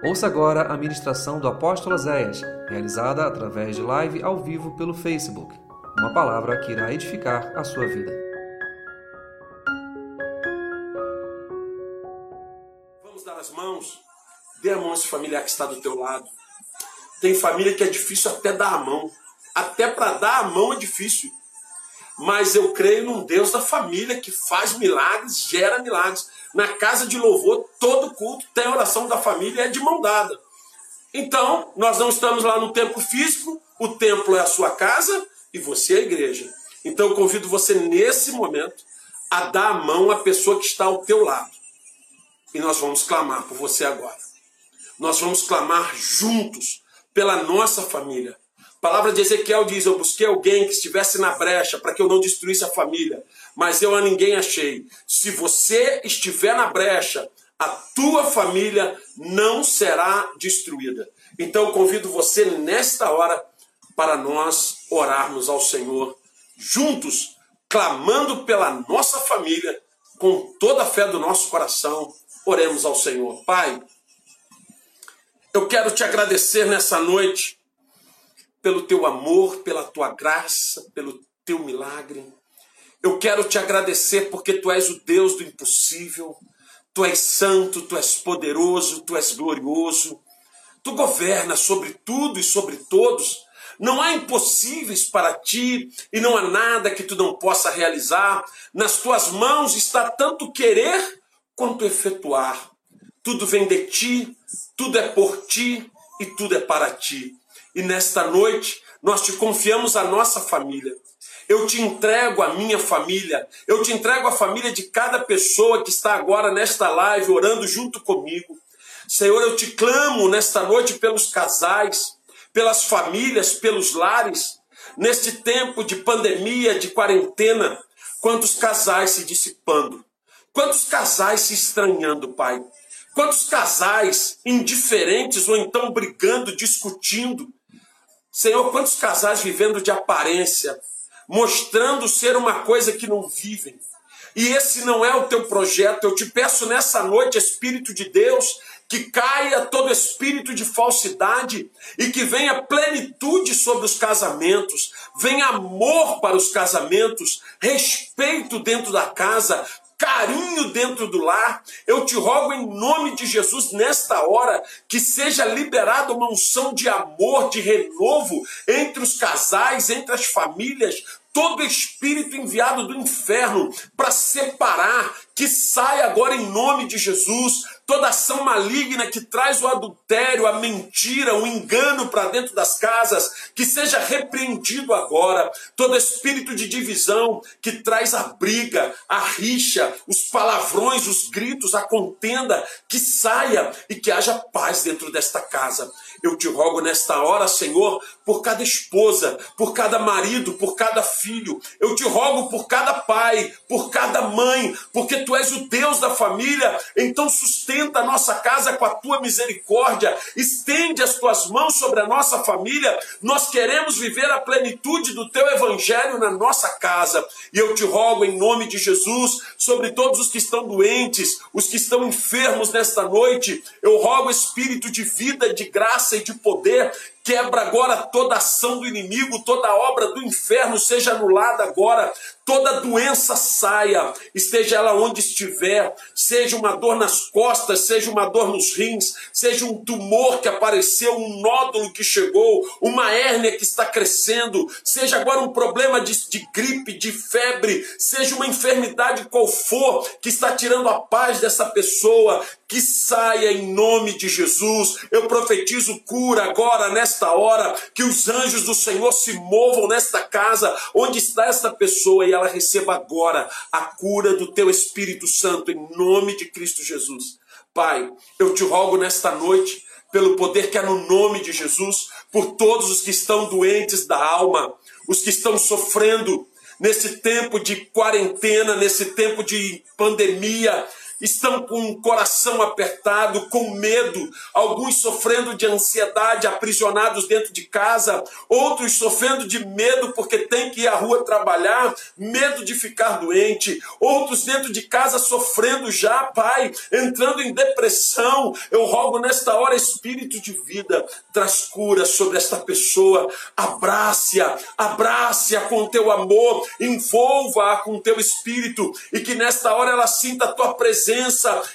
Ouça agora a ministração do apóstolo Zéias, realizada através de live ao vivo pelo Facebook. Uma palavra que irá edificar a sua vida. Vamos dar as mãos. Dê a mão a esse familiar que está do teu lado. Tem família que é difícil até dar a mão. Até para dar a mão é difícil. Mas eu creio num Deus da família que faz milagres, gera milagres. Na casa de louvor, todo culto tem oração da família é de mão dada. Então, nós não estamos lá no templo físico, o templo é a sua casa e você é a igreja. Então eu convido você nesse momento a dar a mão à pessoa que está ao teu lado. E nós vamos clamar por você agora. Nós vamos clamar juntos pela nossa família. A palavra de Ezequiel diz: Eu busquei alguém que estivesse na brecha para que eu não destruísse a família mas eu a ninguém achei. Se você estiver na brecha, a tua família não será destruída. Então convido você nesta hora para nós orarmos ao Senhor juntos, clamando pela nossa família, com toda a fé do nosso coração. Oremos ao Senhor. Pai, eu quero te agradecer nessa noite pelo teu amor, pela tua graça, pelo teu milagre. Eu quero te agradecer porque tu és o Deus do impossível, tu és santo, tu és poderoso, tu és glorioso, tu governas sobre tudo e sobre todos. Não há impossíveis para ti e não há nada que tu não possa realizar. Nas tuas mãos está tanto querer quanto efetuar. Tudo vem de ti, tudo é por ti e tudo é para ti. E nesta noite nós te confiamos a nossa família. Eu te entrego a minha família. Eu te entrego a família de cada pessoa que está agora nesta live orando junto comigo. Senhor, eu te clamo nesta noite pelos casais, pelas famílias, pelos lares. Neste tempo de pandemia, de quarentena, quantos casais se dissipando, quantos casais se estranhando, Pai. Quantos casais indiferentes ou então brigando, discutindo. Senhor, quantos casais vivendo de aparência, mostrando ser uma coisa que não vivem. E esse não é o teu projeto. Eu te peço nessa noite, Espírito de Deus, que caia todo espírito de falsidade e que venha plenitude sobre os casamentos, venha amor para os casamentos, respeito dentro da casa, carinho dentro do lar. Eu te rogo em nome de Jesus nesta hora que seja liberada uma unção de amor, de renovo entre os casais, entre as famílias, todo espírito enviado do inferno para separar, que saia agora em nome de Jesus, toda ação maligna que traz o adultério, a mentira, o engano para dentro das casas, que seja repreendido agora, todo espírito de divisão que traz a briga, a rixa, os palavrões, os gritos, a contenda, que saia e que haja paz dentro desta casa. Eu te rogo nesta hora, Senhor, por cada esposa, por cada marido, por cada filho. Eu te rogo por cada pai, por cada mãe, porque tu és o Deus da família. Então sustenta a nossa casa com a tua misericórdia. Estende as tuas mãos sobre a nossa família. Nós queremos viver a plenitude do teu evangelho na nossa casa. E eu te rogo em nome de Jesus sobre todos os que estão doentes, os que estão enfermos nesta noite. Eu rogo espírito de vida, de graça graça e de poder. Quebra agora toda ação do inimigo, toda obra do inferno seja anulada agora. Toda doença saia, esteja ela onde estiver, seja uma dor nas costas, seja uma dor nos rins, seja um tumor que apareceu, um nódulo que chegou, uma hérnia que está crescendo, seja agora um problema de, de gripe, de febre, seja uma enfermidade qual for que está tirando a paz dessa pessoa, que saia em nome de Jesus. Eu profetizo cura agora, nesta hora, que os anjos do Senhor se movam nesta casa, onde está esta pessoa e ela receba agora a cura do teu Espírito Santo, em nome de Cristo Jesus. Pai, eu te rogo nesta noite, pelo poder que é no nome de Jesus, por todos os que estão doentes da alma, os que estão sofrendo nesse tempo de quarentena, nesse tempo de pandemia, estão com o coração apertado, com medo, alguns sofrendo de ansiedade, aprisionados dentro de casa, outros sofrendo de medo porque tem que ir à rua trabalhar, medo de ficar doente, outros dentro de casa sofrendo já, Pai, entrando em depressão. Eu rogo nesta hora, Espírito de vida, traz cura sobre esta pessoa, abrace-a, abrace-a com teu amor, envolva-a com teu Espírito. E que nesta hora ela sinta a tua presença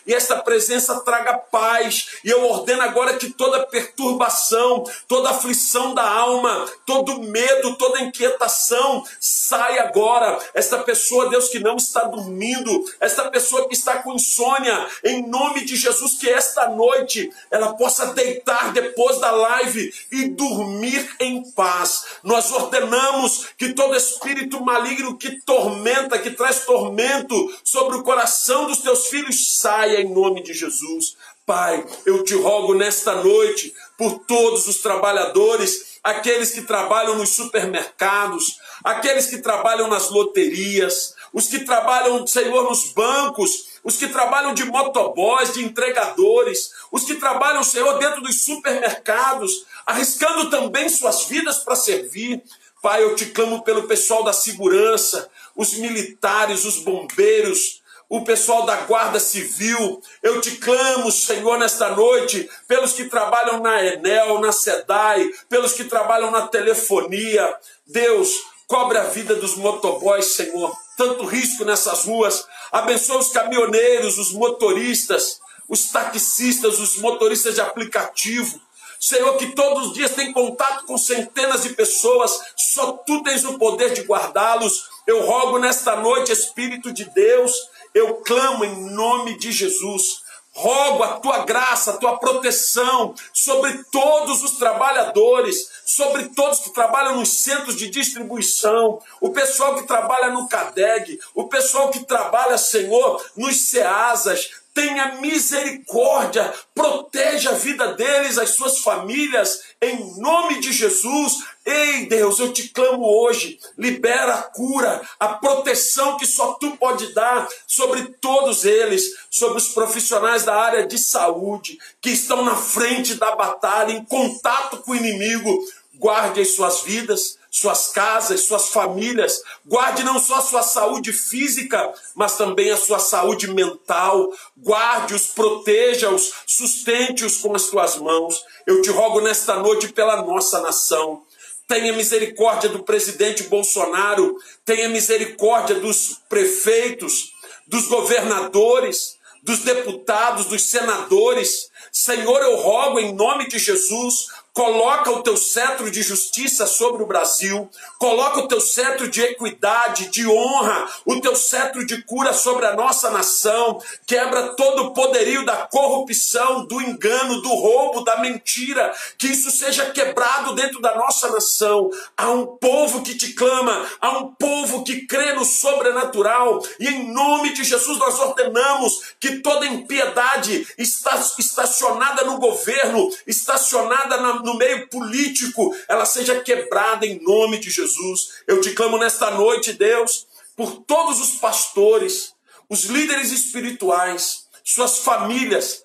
e esta presença traga paz. E eu ordeno agora que toda perturbação, toda aflição da alma, todo medo, toda inquietação saia agora. Esta pessoa, Deus, que não está dormindo, esta pessoa que está com insônia, em nome de Jesus, que esta noite ela possa deitar depois da live e dormir em paz. Nós ordenamos que todo espírito maligno que tormenta, que traz tormento sobre o coração dos teus filhos saia em nome de Jesus. Pai, eu te rogo nesta noite por todos os trabalhadores, aqueles que trabalham nos supermercados, aqueles que trabalham nas loterias, os que trabalham, Senhor, nos bancos, os que trabalham de motoboys, de entregadores, os que trabalham, Senhor, dentro dos supermercados, arriscando também suas vidas para servir. Pai, eu te clamo pelo pessoal da segurança, os militares, os bombeiros, o pessoal da Guarda Civil. Eu te clamo, Senhor, nesta noite, pelos que trabalham na Enel, na SEDAI, pelos que trabalham na telefonia. Deus, cobre a vida dos motoboys, Senhor. Tanto risco nessas ruas. Abençoa os caminhoneiros, os motoristas, os taxistas, os motoristas de aplicativo. Senhor, que todos os dias tem contato com centenas de pessoas, só tu tens o poder de guardá-los. Eu rogo nesta noite, Espírito de Deus, eu clamo em nome de Jesus. Rogo a tua graça, a tua proteção sobre todos os trabalhadores, sobre todos que trabalham nos centros de distribuição, o pessoal que trabalha no CADEG, o pessoal que trabalha, Senhor, nos CEASAS, tenha misericórdia, proteja a vida deles, as suas famílias, em nome de Jesus. Ei, Deus, eu te clamo hoje, libera a cura, a proteção que só tu pode dar sobre todos eles, sobre os profissionais da área de saúde, que estão na frente da batalha, em contato com o inimigo. Guarde as suas vidas, suas casas, suas famílias. Guarde não só a sua saúde física, mas também a sua saúde mental. Guarde-os, proteja-os, sustente-os com as tuas mãos. Eu te rogo nesta noite pela nossa nação. Tenha misericórdia do presidente Bolsonaro, tenha misericórdia dos prefeitos, dos governadores, dos deputados, dos senadores. Senhor, eu rogo em nome de Jesus, Coloca o teu cetro de justiça sobre o Brasil, coloca o teu cetro de equidade, de honra, o teu cetro de cura sobre a nossa nação, quebra todo o poderio da corrupção, do engano, do roubo, da mentira, que isso seja quebrado dentro da nossa nação. Há um povo que te clama, há um povo que crê no sobrenatural, e em nome de Jesus nós ordenamos que toda impiedade está estacionada no governo, estacionada na no meio político, ela seja quebrada em nome de Jesus. Eu te clamo nesta noite, Deus, por todos os pastores, os líderes espirituais, suas famílias,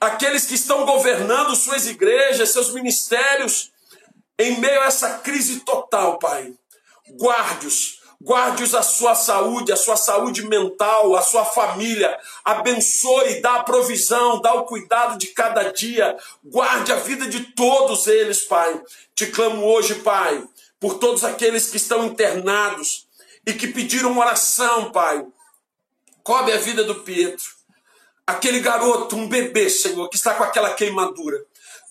aqueles que estão governando suas igrejas, seus ministérios, em meio a essa crise total, Pai. Guarde-os, Guarde-os a sua saúde, a sua saúde mental, a sua família. Abençoe, dá a provisão, dá o cuidado de cada dia. Guarde a vida de todos eles, Pai. Te clamo hoje, Pai, por todos aqueles que estão internados e que pediram oração, Pai. Cobre a vida do Pietro. Aquele garoto, um bebê, Senhor, que está com aquela queimadura.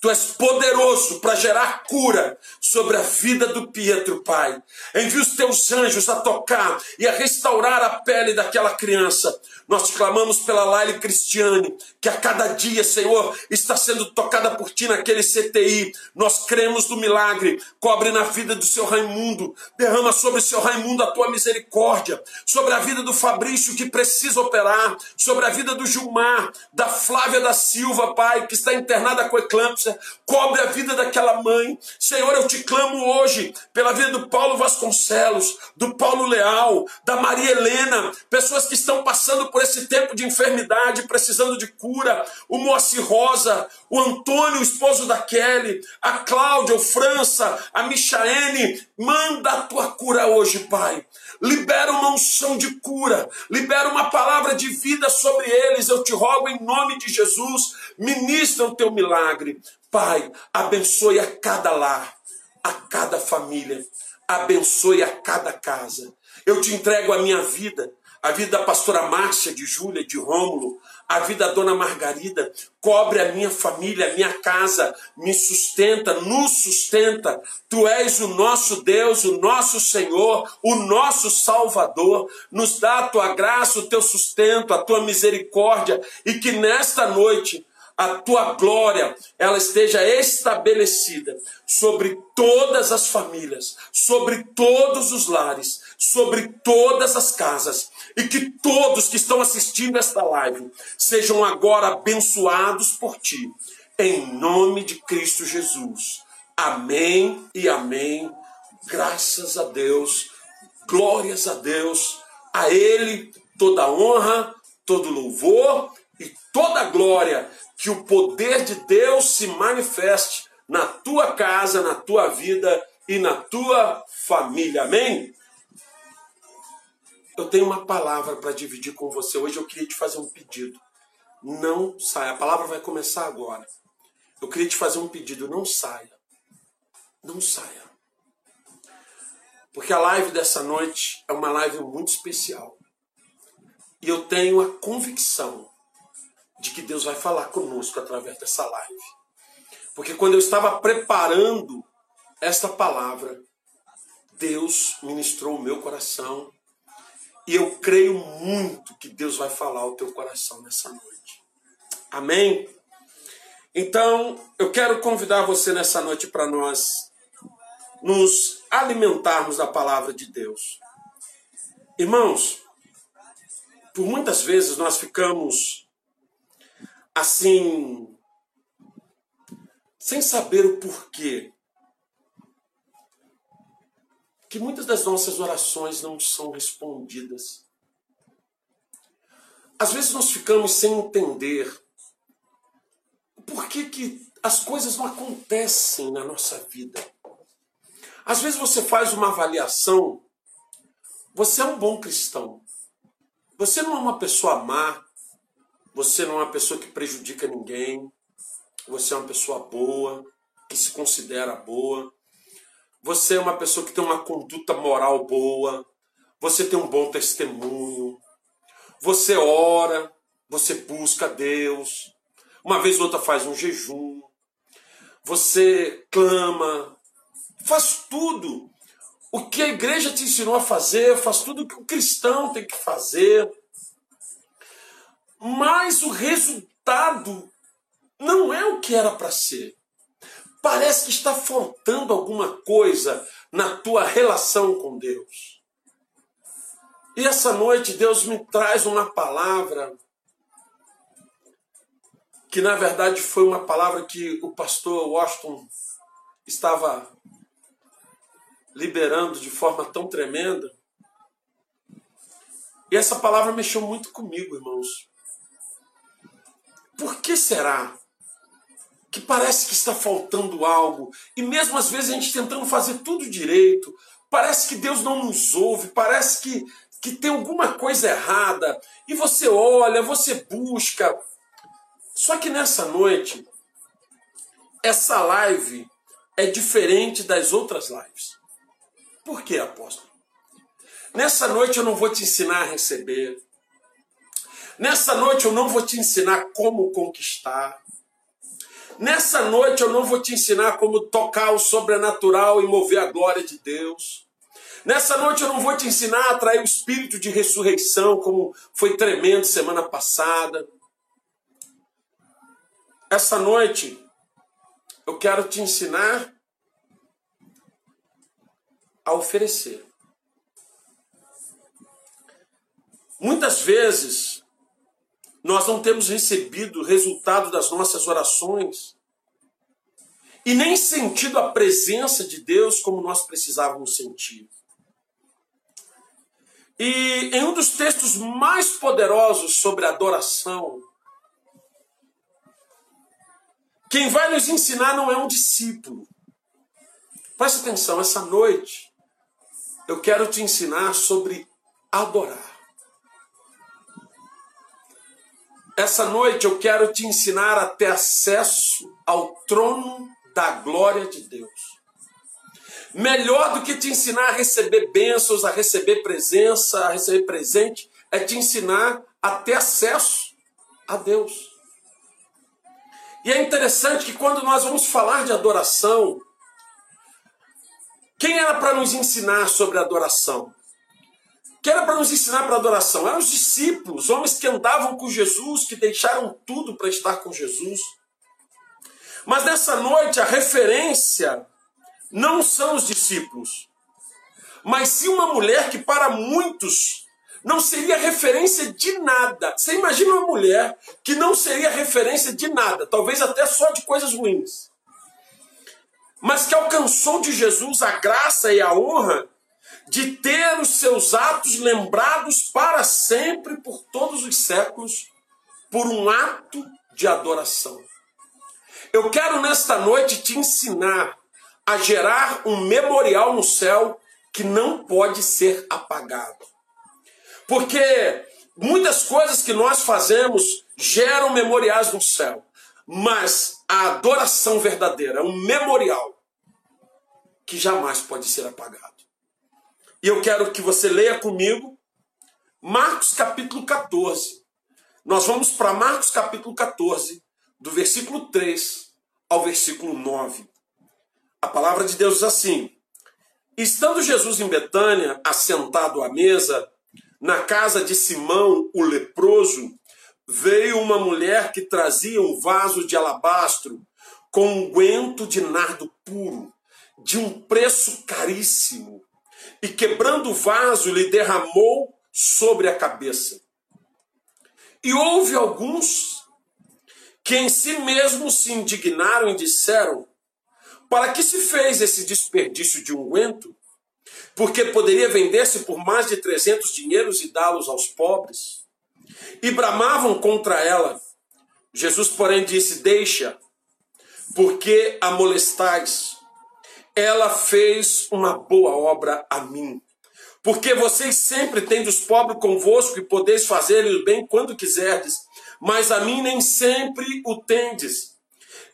Tu és poderoso para gerar cura sobre a vida do Pietro, Pai. Envia os teus anjos a tocar e a restaurar a pele daquela criança. Nós clamamos pela Laile Cristiane, que a cada dia, Senhor, está sendo tocada por ti naquele CTI. Nós cremos no milagre. Cobre na vida do seu Raimundo. Derrama sobre o seu Raimundo a tua misericórdia. Sobre a vida do Fabrício, que precisa operar. Sobre a vida do Gilmar, da Flávia da Silva, Pai, que está internada com eclâmpsia cobre a vida daquela mãe. Senhor, eu te clamo hoje pela vida do Paulo Vasconcelos, do Paulo Leal, da Maria Helena, pessoas que estão passando por esse tempo de enfermidade, precisando de cura. O Moacir Rosa, o Antônio, o esposo da Kelly, a Cláudia, o França, a Michaene. Manda a tua cura hoje, Pai libera uma unção de cura, libera uma palavra de vida sobre eles. Eu te rogo em nome de Jesus, ministra o teu milagre. Pai, abençoe a cada lar, a cada família, abençoe a cada casa. Eu te entrego a minha vida, a vida da pastora Márcia, de Júlia, de Rômulo, a vida da dona Margarida, cobre a minha família, a minha casa, me sustenta, nos sustenta. Tu és o nosso Deus, o nosso Senhor, o nosso Salvador. Nos dá a tua graça, o teu sustento, a tua misericórdia e que nesta noite a tua glória ela esteja estabelecida sobre todas as famílias, sobre todos os lares, sobre todas as casas e que todos que estão assistindo esta live sejam agora abençoados por ti, em nome de Cristo Jesus. Amém e amém. Graças a Deus, glórias a Deus, a Ele toda honra, todo louvor e toda glória. Que o poder de Deus se manifeste na tua casa, na tua vida e na tua família. Amém? Eu tenho uma palavra para dividir com você. Hoje eu queria te fazer um pedido. Não saia. A palavra vai começar agora. Eu queria te fazer um pedido. Não saia. Não saia. Porque a live dessa noite é uma live muito especial. E eu tenho a convicção de que Deus vai falar conosco através dessa live. Porque quando eu estava preparando esta palavra, Deus ministrou o meu coração e eu creio muito que Deus vai falar ao teu coração nessa noite. Amém? Então, eu quero convidar você nessa noite para nós nos alimentarmos da palavra de Deus. Irmãos, por muitas vezes nós ficamos assim, sem saber o porquê que muitas das nossas orações não são respondidas. Às vezes nós ficamos sem entender por que, que as coisas não acontecem na nossa vida. Às vezes você faz uma avaliação, você é um bom cristão. Você não é uma pessoa má, você não é uma pessoa que prejudica ninguém, você é uma pessoa boa, que se considera boa. Você é uma pessoa que tem uma conduta moral boa, você tem um bom testemunho, você ora, você busca Deus, uma vez ou outra faz um jejum, você clama, faz tudo. O que a igreja te ensinou a fazer, faz tudo o que o cristão tem que fazer. Mas o resultado não é o que era para ser. Parece que está faltando alguma coisa na tua relação com Deus. E essa noite Deus me traz uma palavra que na verdade foi uma palavra que o pastor Washington estava liberando de forma tão tremenda. E essa palavra mexeu muito comigo, irmãos. Por que será que parece que está faltando algo, e mesmo às vezes a gente tentando fazer tudo direito, parece que Deus não nos ouve, parece que, que tem alguma coisa errada, e você olha, você busca. Só que nessa noite, essa live é diferente das outras lives. Por quê, apóstolo? Nessa noite eu não vou te ensinar a receber. Nessa noite eu não vou te ensinar como conquistar. Nessa noite eu não vou te ensinar como tocar o sobrenatural e mover a glória de Deus. Nessa noite eu não vou te ensinar a atrair o espírito de ressurreição, como foi tremendo semana passada. Essa noite eu quero te ensinar a oferecer. Muitas vezes nós não temos recebido o resultado das nossas orações e nem sentido a presença de Deus como nós precisávamos sentir. E em um dos textos mais poderosos sobre adoração, quem vai nos ensinar não é um discípulo. Preste atenção, essa noite eu quero te ensinar sobre adorar. Essa noite eu quero te ensinar a ter acesso ao trono da glória de Deus. Melhor do que te ensinar a receber bênçãos, a receber presença, a receber presente, é te ensinar a ter acesso a Deus. E é interessante que quando nós vamos falar de adoração, quem era para nos ensinar sobre adoração? Quem era para nos ensinar para adoração? Eram os discípulos, homens que andavam com Jesus, que deixaram tudo para estar com Jesus. Mas nessa noite a referência não são os discípulos, mas sim uma mulher que para muitos não seria referência de nada. Você imagina uma mulher que não seria referência de nada, talvez até só de coisas ruins, mas que alcançou de Jesus a graça e a honra de ter os seus atos lembrados para sempre, por todos os séculos, por um ato de adoração. Eu quero nesta noite te ensinar a gerar um memorial no céu que não pode ser apagado. Porque muitas coisas que nós fazemos geram memoriais no céu, mas a adoração verdadeira é um memorial que jamais pode ser apagado. E eu quero que você leia comigo Marcos capítulo 14. Nós vamos para Marcos capítulo 14, do versículo 3 ao versículo 9. A palavra de Deus diz assim: Estando Jesus em Betânia, assentado à mesa, na casa de Simão, o leproso, veio uma mulher que trazia um vaso de alabastro com um guento de nardo puro, de um preço caríssimo, e quebrando o vaso, lhe derramou sobre a cabeça. E houve alguns que em si mesmos se indignaram e disseram: para que se fez esse desperdício de unguento? Porque poderia vender-se por mais de 300 dinheiros e dá-los aos pobres. E bramavam contra ela. Jesus, porém, disse: Deixa, porque a molestais. Ela fez uma boa obra a mim. Porque vocês sempre têm dos pobres convosco e podeis fazer-lhe bem quando quiserdes, mas a mim nem sempre o tendes.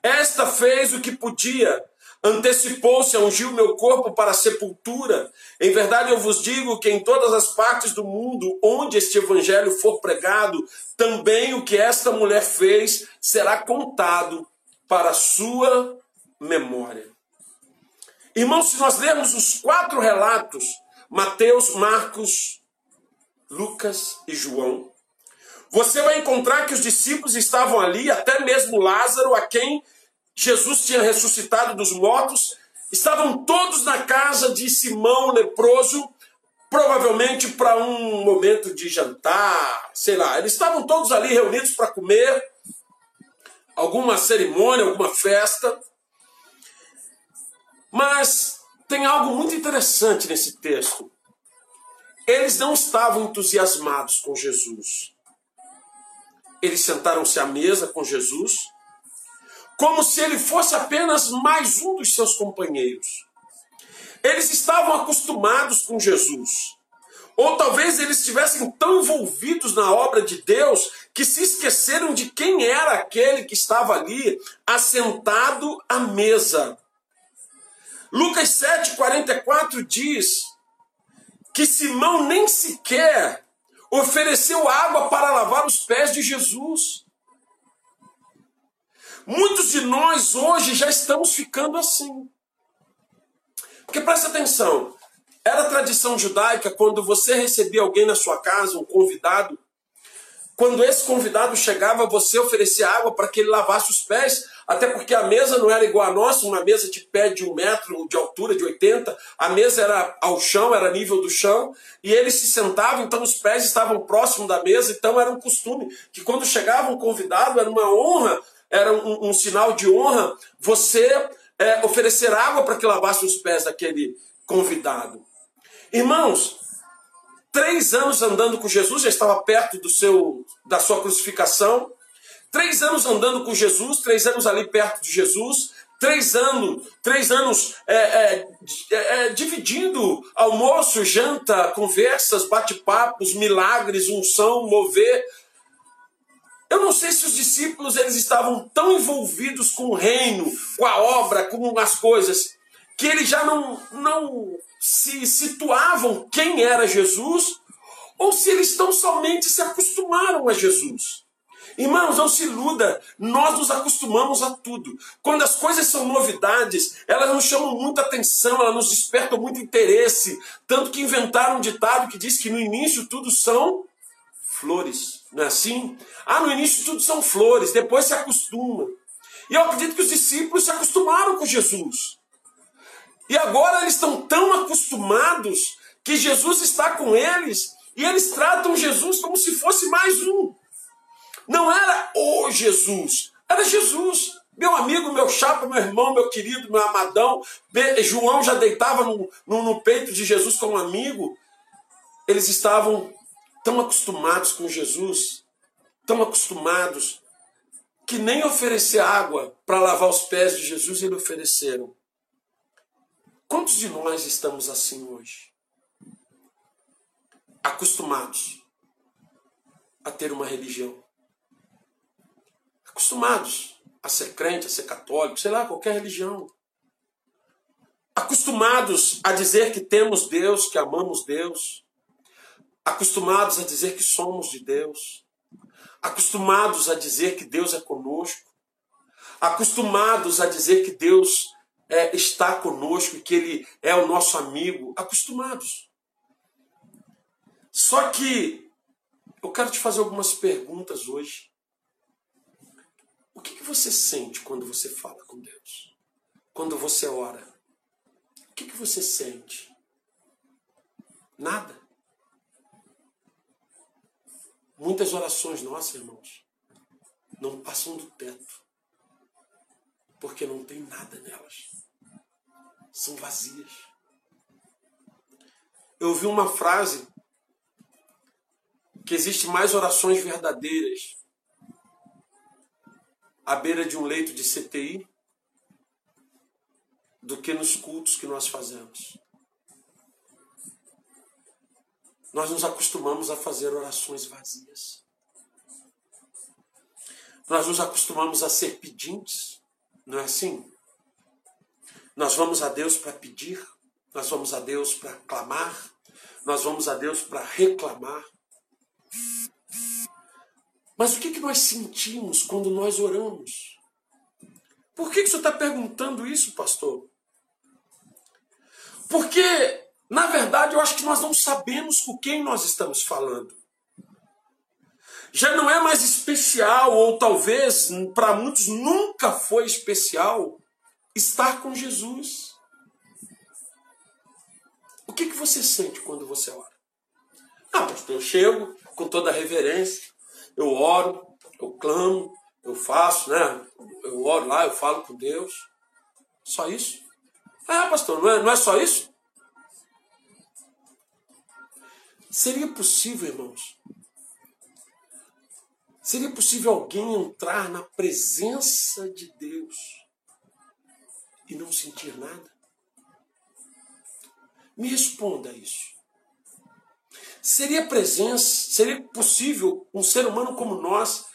Esta fez o que podia, antecipou-se a ungir o meu corpo para a sepultura. Em verdade, eu vos digo que em todas as partes do mundo onde este evangelho for pregado, também o que esta mulher fez será contado para a sua memória. Irmãos, se nós lermos os quatro relatos, Mateus, Marcos, Lucas e João, você vai encontrar que os discípulos estavam ali, até mesmo Lázaro, a quem Jesus tinha ressuscitado dos mortos, estavam todos na casa de Simão leproso, provavelmente para um momento de jantar, sei lá. Eles estavam todos ali reunidos para comer, alguma cerimônia, alguma festa. Mas tem algo muito interessante nesse texto. Eles não estavam entusiasmados com Jesus. Eles sentaram-se à mesa com Jesus como se ele fosse apenas mais um dos seus companheiros. Eles estavam acostumados com Jesus. Ou talvez eles estivessem tão envolvidos na obra de Deus que se esqueceram de quem era aquele que estava ali assentado à mesa. Lucas 7,44 diz que Simão nem sequer ofereceu água para lavar os pés de Jesus. Muitos de nós hoje já estamos ficando assim. Porque presta atenção, era tradição judaica quando você recebia alguém na sua casa, um convidado, quando esse convidado chegava, você oferecia água para que ele lavasse os pés, até porque a mesa não era igual a nossa, uma mesa de pé de um metro de altura, de 80, a mesa era ao chão, era nível do chão, e ele se sentava, então os pés estavam próximos da mesa, então era um costume que quando chegava um convidado, era uma honra era um, um sinal de honra você é, oferecer água para que lavasse os pés daquele convidado. Irmãos, três anos andando com Jesus, já estava perto do seu, da sua crucificação. Três anos andando com Jesus, três anos ali perto de Jesus, três anos, três anos é, é, é, é dividindo almoço, janta, conversas, bate-papos, milagres, unção, mover. Eu não sei se os discípulos eles estavam tão envolvidos com o reino, com a obra, com as coisas, que eles já não, não se situavam quem era Jesus, ou se eles tão somente se acostumaram a Jesus. Irmãos, não se iluda, nós nos acostumamos a tudo. Quando as coisas são novidades, elas nos chamam muita atenção, elas nos despertam muito interesse. Tanto que inventaram um ditado que diz que no início tudo são flores, não é assim? Ah, no início tudo são flores, depois se acostuma. E eu acredito que os discípulos se acostumaram com Jesus. E agora eles estão tão acostumados que Jesus está com eles e eles tratam Jesus como se fosse mais um. Não era o Jesus, era Jesus. Meu amigo, meu chapa, meu irmão, meu querido, meu amadão. João já deitava no, no, no peito de Jesus como amigo. Eles estavam tão acostumados com Jesus, tão acostumados, que nem oferecer água para lavar os pés de Jesus eles ofereceram. Quantos de nós estamos assim hoje? Acostumados a ter uma religião. Acostumados a ser crente, a ser católico, sei lá, qualquer religião. Acostumados a dizer que temos Deus, que amamos Deus. Acostumados a dizer que somos de Deus. Acostumados a dizer que Deus é conosco. Acostumados a dizer que Deus é, está conosco e que Ele é o nosso amigo, acostumados. Só que eu quero te fazer algumas perguntas hoje. O que, que você sente quando você fala com Deus? Quando você ora? O que, que você sente? Nada. Muitas orações nossas, irmãos, não passam do teto. Porque não tem nada nelas são vazias. Eu ouvi uma frase que existe mais orações verdadeiras à beira de um leito de CTI do que nos cultos que nós fazemos. Nós nos acostumamos a fazer orações vazias. Nós nos acostumamos a ser pedintes, não é assim? Nós vamos a Deus para pedir, nós vamos a Deus para clamar, nós vamos a Deus para reclamar. Mas o que, que nós sentimos quando nós oramos? Por que, que o senhor está perguntando isso, pastor? Porque, na verdade, eu acho que nós não sabemos com quem nós estamos falando. Já não é mais especial, ou talvez para muitos nunca foi especial, estar com Jesus. O que, que você sente quando você ora? Ah, pastor, eu chego com toda a reverência, eu oro, eu clamo, eu faço, né? Eu oro lá, eu falo com Deus. Só isso? Ah, pastor, não é, não é só isso? Seria possível, irmãos? Seria possível alguém entrar na presença de Deus e não sentir nada? Me responda isso. Seria presença, seria possível um ser humano como nós,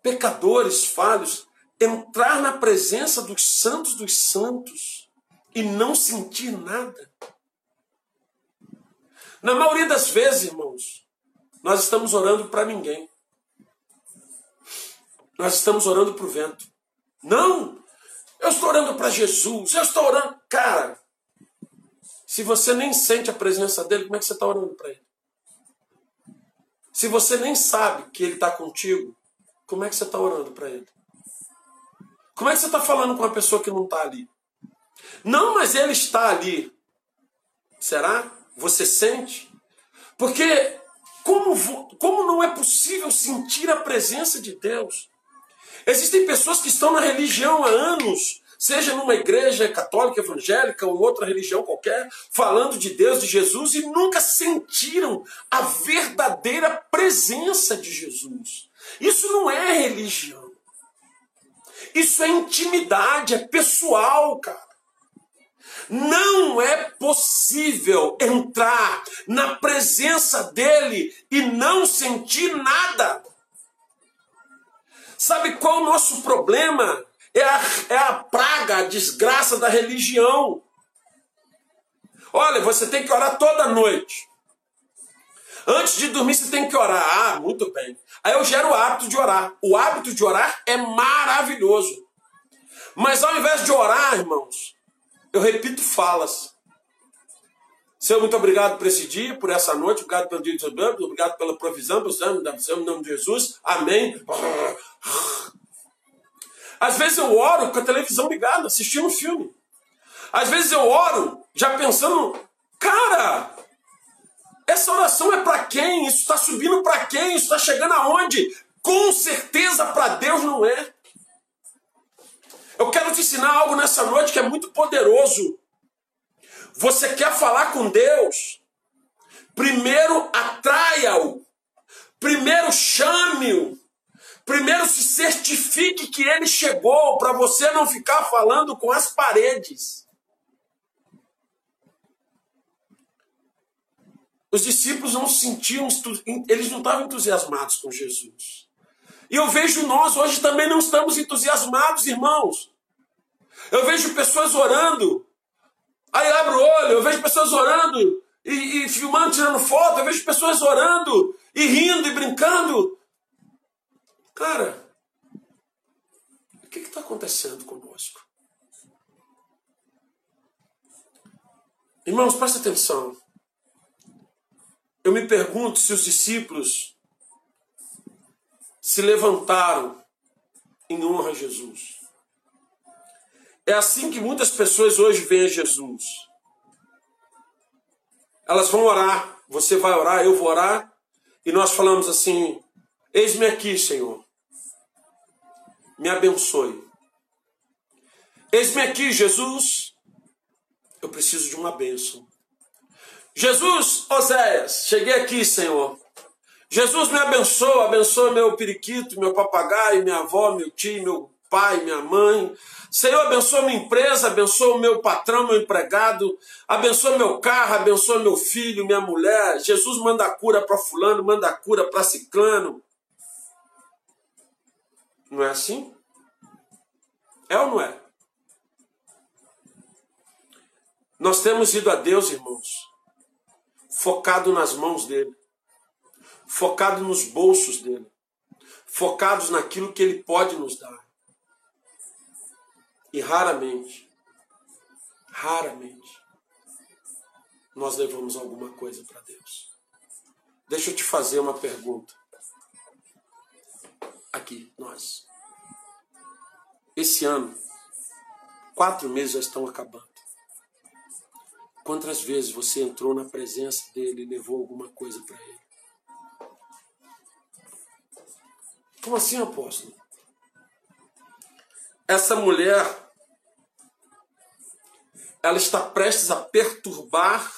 pecadores, falhos, entrar na presença dos santos dos santos e não sentir nada? Na maioria das vezes, irmãos, nós estamos orando para ninguém. Nós estamos orando para o vento. Não! Eu estou orando para Jesus, eu estou orando. Cara, se você nem sente a presença dele, como é que você está orando para ele? Se você nem sabe que ele está contigo, como é que você está orando para ele? Como é que você está falando com uma pessoa que não está ali? Não, mas ele está ali. Será? Você sente? Porque como, como não é possível sentir a presença de Deus? Existem pessoas que estão na religião há anos, seja numa igreja católica, evangélica ou outra religião qualquer, falando de Deus, de Jesus, e nunca sentiram a verdadeira presença de Jesus. Isso não é religião. Isso é intimidade, é pessoal, cara. Não é possível entrar na presença dele e não sentir nada. Sabe qual o nosso problema? É a, é a praga, a desgraça da religião. Olha, você tem que orar toda noite. Antes de dormir, você tem que orar. Ah, muito bem. Aí eu gero o hábito de orar. O hábito de orar é maravilhoso. Mas ao invés de orar, irmãos, eu repito falas. Senhor, muito obrigado por esse dia, por essa noite, obrigado pelo dia de obrigado pela provisão, pelo nome de Jesus, amém. Às vezes eu oro com a televisão ligada, assistindo um filme. Às vezes eu oro já pensando, cara, essa oração é para quem? Isso está subindo para quem? Isso está chegando aonde? Com certeza para Deus não é. Eu quero te ensinar algo nessa noite que é muito poderoso. Você quer falar com Deus? Primeiro atraia-o. Primeiro chame-o. Primeiro se certifique que ele chegou para você não ficar falando com as paredes. Os discípulos não se sentiam, eles não estavam entusiasmados com Jesus. E eu vejo nós hoje também não estamos entusiasmados, irmãos. Eu vejo pessoas orando, aí abro o olho, eu vejo pessoas orando e, e filmando, tirando foto, eu vejo pessoas orando e rindo e brincando. Cara, o que está acontecendo conosco? Irmãos, presta atenção. Eu me pergunto se os discípulos se levantaram em honra a Jesus. É assim que muitas pessoas hoje veem Jesus. Elas vão orar, você vai orar, eu vou orar, e nós falamos assim: Eis-me aqui, Senhor. Me abençoe. Eis-me aqui, Jesus. Eu preciso de uma bênção. Jesus, Oséias, cheguei aqui, Senhor. Jesus me abençoa, abençoa meu periquito, meu papagaio, minha avó, meu tio, meu pai, minha mãe. Senhor, abençoa minha empresa, abençoa o meu patrão, meu empregado, abençoa meu carro, abençoa meu filho, minha mulher. Jesus manda cura para fulano, manda cura para ciclano. Não é assim? É ou não é? Nós temos ido a Deus, irmãos, focado nas mãos dele, focado nos bolsos dele, focados naquilo que ele pode nos dar. E raramente, raramente, nós levamos alguma coisa para Deus. Deixa eu te fazer uma pergunta. Aqui, nós. Esse ano, quatro meses já estão acabando. Quantas vezes você entrou na presença dele e levou alguma coisa para ele? Como assim, apóstolo? Essa mulher ela está prestes a perturbar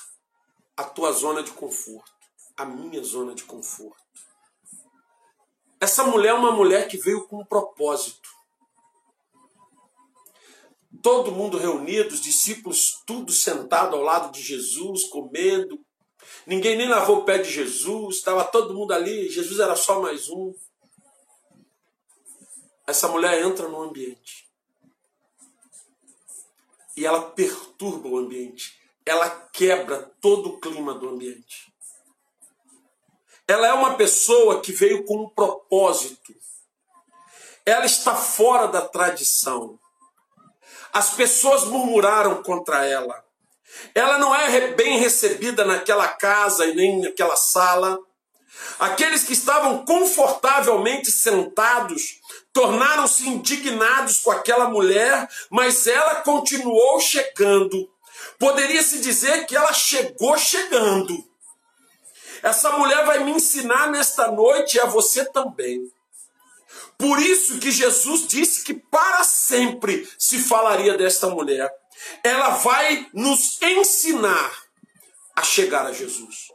a tua zona de conforto, a minha zona de conforto. Essa mulher é uma mulher que veio com um propósito. Todo mundo reunido, os discípulos tudo sentado ao lado de Jesus, comendo. Ninguém nem lavou o pé de Jesus, estava todo mundo ali, Jesus era só mais um. Essa mulher entra no ambiente e ela perturba o ambiente. Ela quebra todo o clima do ambiente. Ela é uma pessoa que veio com um propósito. Ela está fora da tradição. As pessoas murmuraram contra ela. Ela não é bem recebida naquela casa e nem naquela sala. Aqueles que estavam confortavelmente sentados tornaram-se indignados com aquela mulher, mas ela continuou chegando. Poderia-se dizer que ela chegou chegando. Essa mulher vai me ensinar nesta noite e a você também. Por isso que Jesus disse que para sempre se falaria desta mulher. Ela vai nos ensinar a chegar a Jesus.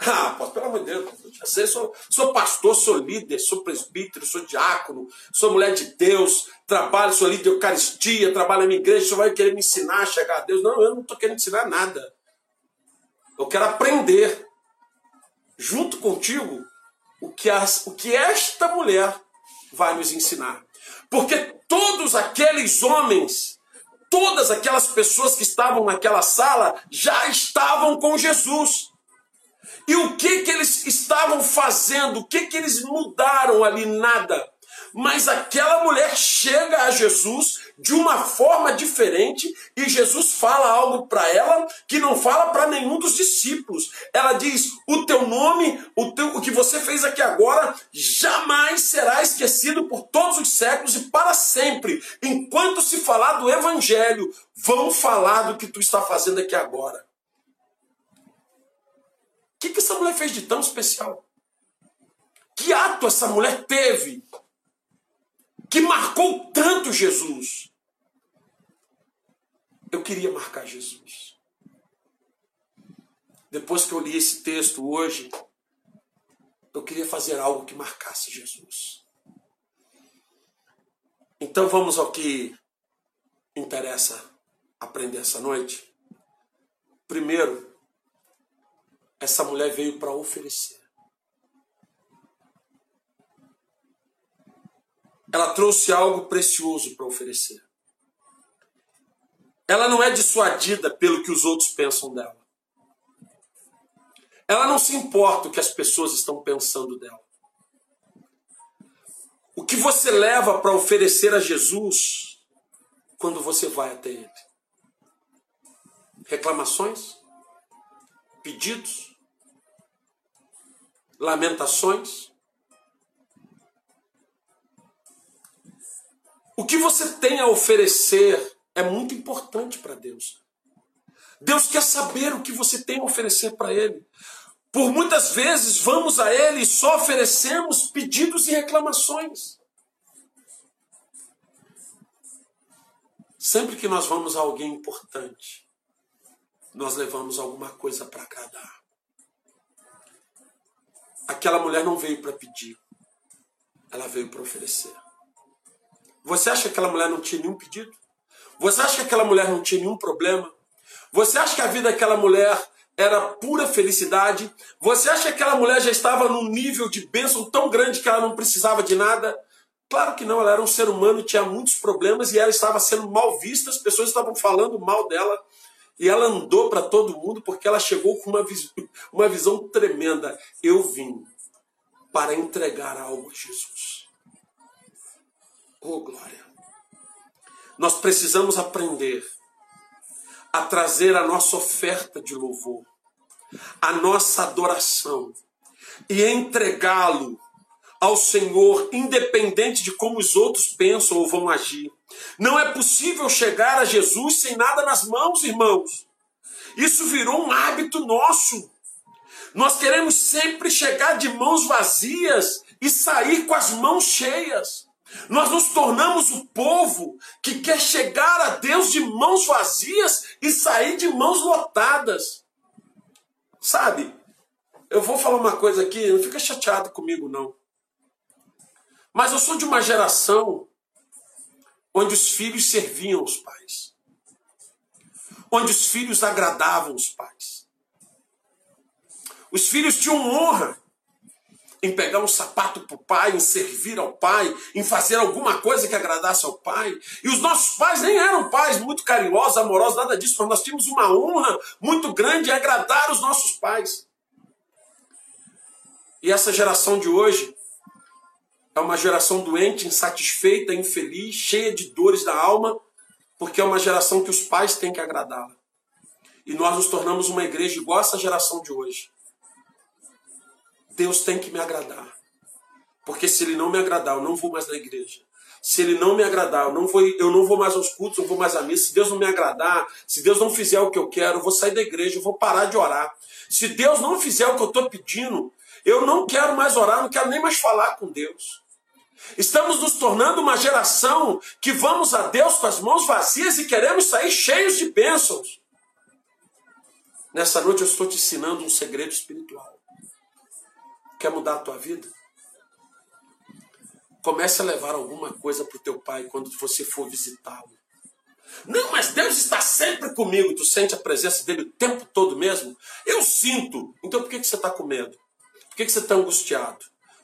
Ah, apóstolo, pelo amor de Deus, eu sou, sou pastor, sou líder, sou presbítero, sou diácono, sou mulher de Deus, trabalho, sou líder de Eucaristia, trabalho na minha igreja, o senhor vai querer me ensinar a chegar a Deus. Não, eu não estou querendo ensinar nada. Eu quero aprender, junto contigo, o que, as, o que esta mulher vai nos ensinar. Porque todos aqueles homens, todas aquelas pessoas que estavam naquela sala já estavam com Jesus. E o que que eles estavam fazendo? O que que eles mudaram ali? Nada. Mas aquela mulher chega a Jesus de uma forma diferente e Jesus fala algo para ela que não fala para nenhum dos discípulos. Ela diz: "O teu nome, o teu o que você fez aqui agora, jamais será esquecido por todos os séculos e para sempre. Enquanto se falar do evangelho, vão falar do que tu está fazendo aqui agora." O que, que essa mulher fez de tão especial? Que ato essa mulher teve que marcou tanto Jesus? Eu queria marcar Jesus. Depois que eu li esse texto hoje, eu queria fazer algo que marcasse Jesus. Então vamos ao que interessa aprender essa noite. Primeiro, essa mulher veio para oferecer. Ela trouxe algo precioso para oferecer. Ela não é dissuadida pelo que os outros pensam dela. Ela não se importa o que as pessoas estão pensando dela. O que você leva para oferecer a Jesus quando você vai até Ele? Reclamações? Pedidos? Lamentações? O que você tem a oferecer é muito importante para Deus. Deus quer saber o que você tem a oferecer para Ele. Por muitas vezes vamos a Ele e só oferecemos pedidos e reclamações. Sempre que nós vamos a alguém importante, nós levamos alguma coisa para agradar. Aquela mulher não veio para pedir, ela veio para oferecer. Você acha que aquela mulher não tinha nenhum pedido? Você acha que aquela mulher não tinha nenhum problema? Você acha que a vida daquela mulher era pura felicidade? Você acha que aquela mulher já estava num nível de bênção tão grande que ela não precisava de nada? Claro que não, ela era um ser humano, tinha muitos problemas e ela estava sendo mal vista, as pessoas estavam falando mal dela. E ela andou para todo mundo porque ela chegou com uma, vis uma visão tremenda. Eu vim para entregar algo a Jesus. Oh, glória! Nós precisamos aprender a trazer a nossa oferta de louvor, a nossa adoração e entregá-lo ao Senhor, independente de como os outros pensam ou vão agir. Não é possível chegar a Jesus sem nada nas mãos, irmãos. Isso virou um hábito nosso. Nós queremos sempre chegar de mãos vazias e sair com as mãos cheias. Nós nos tornamos o povo que quer chegar a Deus de mãos vazias e sair de mãos lotadas. Sabe? Eu vou falar uma coisa aqui, não fica chateado comigo não. Mas eu sou de uma geração onde os filhos serviam os pais. Onde os filhos agradavam os pais. Os filhos tinham honra em pegar um sapato para o pai, em servir ao pai, em fazer alguma coisa que agradasse ao pai. E os nossos pais nem eram pais muito carinhosos, amorosos, nada disso, mas nós tínhamos uma honra muito grande em agradar os nossos pais. E essa geração de hoje é uma geração doente, insatisfeita, infeliz, cheia de dores da alma, porque é uma geração que os pais têm que agradá-la. E nós nos tornamos uma igreja igual a essa geração de hoje Deus tem que me agradar. Porque se ele não me agradar, eu não vou mais na igreja. Se ele não me agradar, eu não vou, eu não vou mais aos cultos, eu vou mais à missa. Se Deus não me agradar, se Deus não fizer o que eu quero, eu vou sair da igreja, eu vou parar de orar. Se Deus não fizer o que eu estou pedindo, eu não quero mais orar, não quero nem mais falar com Deus. Estamos nos tornando uma geração que vamos a Deus com as mãos vazias e queremos sair cheios de bênçãos. Nessa noite eu estou te ensinando um segredo espiritual. Quer mudar a tua vida? Comece a levar alguma coisa para o teu pai quando você for visitá-lo. Não, mas Deus está sempre comigo. Tu sente a presença dele o tempo todo mesmo? Eu sinto. Então por que, que você está com medo? Por que, que você está angustiado?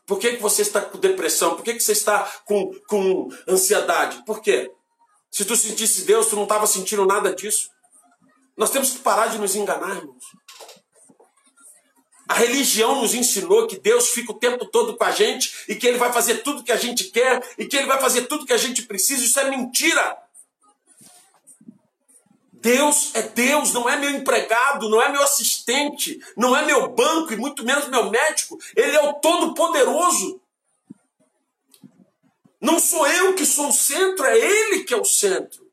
Por que, que você está com depressão? Por que, que você está com, com ansiedade? Por quê? Se tu sentisse Deus, tu não estava sentindo nada disso. Nós temos que parar de nos enganar, irmãos. A religião nos ensinou que Deus fica o tempo todo com a gente e que Ele vai fazer tudo que a gente quer e que Ele vai fazer tudo que a gente precisa. Isso é mentira. Deus é Deus, não é meu empregado, não é meu assistente, não é meu banco e muito menos meu médico. Ele é o Todo-Poderoso. Não sou eu que sou o centro, é Ele que é o centro.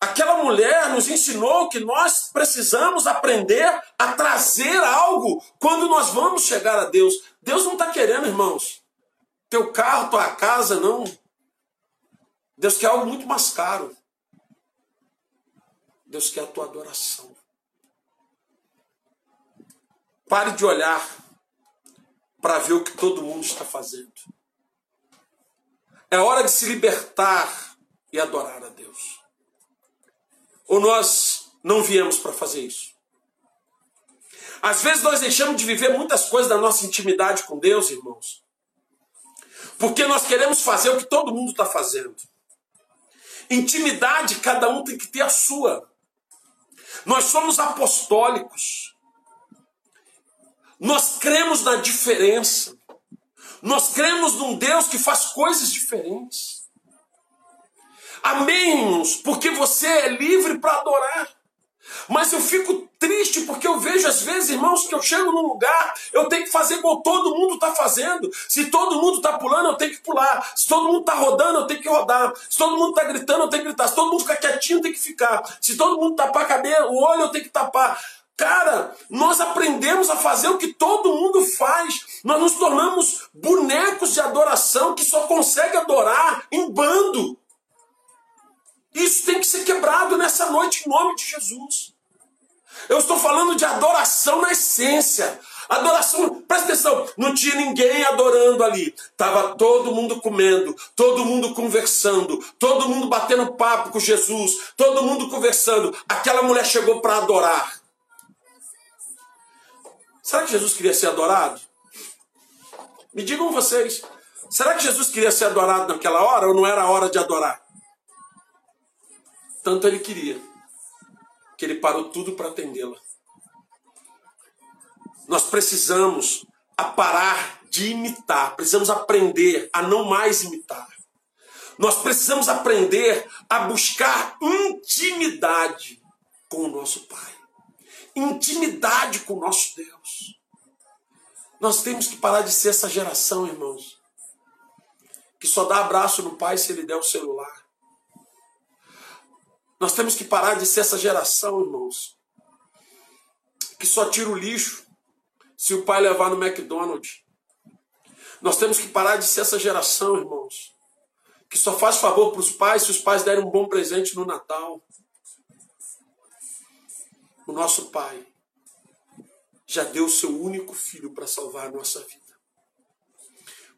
Aquela mulher nos ensinou que nós precisamos aprender a trazer algo quando nós vamos chegar a Deus. Deus não está querendo, irmãos, teu carro, tua casa, não. Deus quer algo muito mais caro. Deus quer a tua adoração. Pare de olhar para ver o que todo mundo está fazendo. É hora de se libertar e adorar a Deus. Ou nós não viemos para fazer isso? Às vezes nós deixamos de viver muitas coisas da nossa intimidade com Deus, irmãos, porque nós queremos fazer o que todo mundo está fazendo. Intimidade, cada um tem que ter a sua. Nós somos apostólicos. Nós cremos na diferença. Nós cremos num Deus que faz coisas diferentes. Amém, irmãos, porque você é livre para adorar. Mas eu fico triste porque eu vejo às vezes, irmãos, que eu chego num lugar, eu tenho que fazer como todo mundo está fazendo. Se todo mundo está pulando, eu tenho que pular. Se todo mundo está rodando, eu tenho que rodar. Se todo mundo está gritando, eu tenho que gritar. Se todo mundo ficar quietinho, eu tenho que ficar. Se todo mundo tapar a cabeça, o olho, eu tenho que tapar. Cara, nós aprendemos a fazer o que todo mundo faz. Nós nos tornamos bonecos de adoração que só consegue adorar em bando. Isso tem que ser quebrado nessa noite em nome de Jesus. Eu estou falando de adoração na essência. Adoração, presta atenção, não tinha ninguém adorando ali. Tava todo mundo comendo, todo mundo conversando, todo mundo batendo papo com Jesus, todo mundo conversando. Aquela mulher chegou para adorar. Será que Jesus queria ser adorado? Me digam vocês. Será que Jesus queria ser adorado naquela hora ou não era a hora de adorar? Tanto ele queria, que ele parou tudo para atendê-la. Nós precisamos a parar de imitar, precisamos aprender a não mais imitar. Nós precisamos aprender a buscar intimidade com o nosso Pai, intimidade com o nosso Deus. Nós temos que parar de ser essa geração, irmãos, que só dá abraço no Pai se ele der o celular. Nós temos que parar de ser essa geração, irmãos, que só tira o lixo se o pai levar no McDonald's. Nós temos que parar de ser essa geração, irmãos, que só faz favor para os pais se os pais derem um bom presente no Natal. O nosso pai já deu o seu único filho para salvar a nossa vida.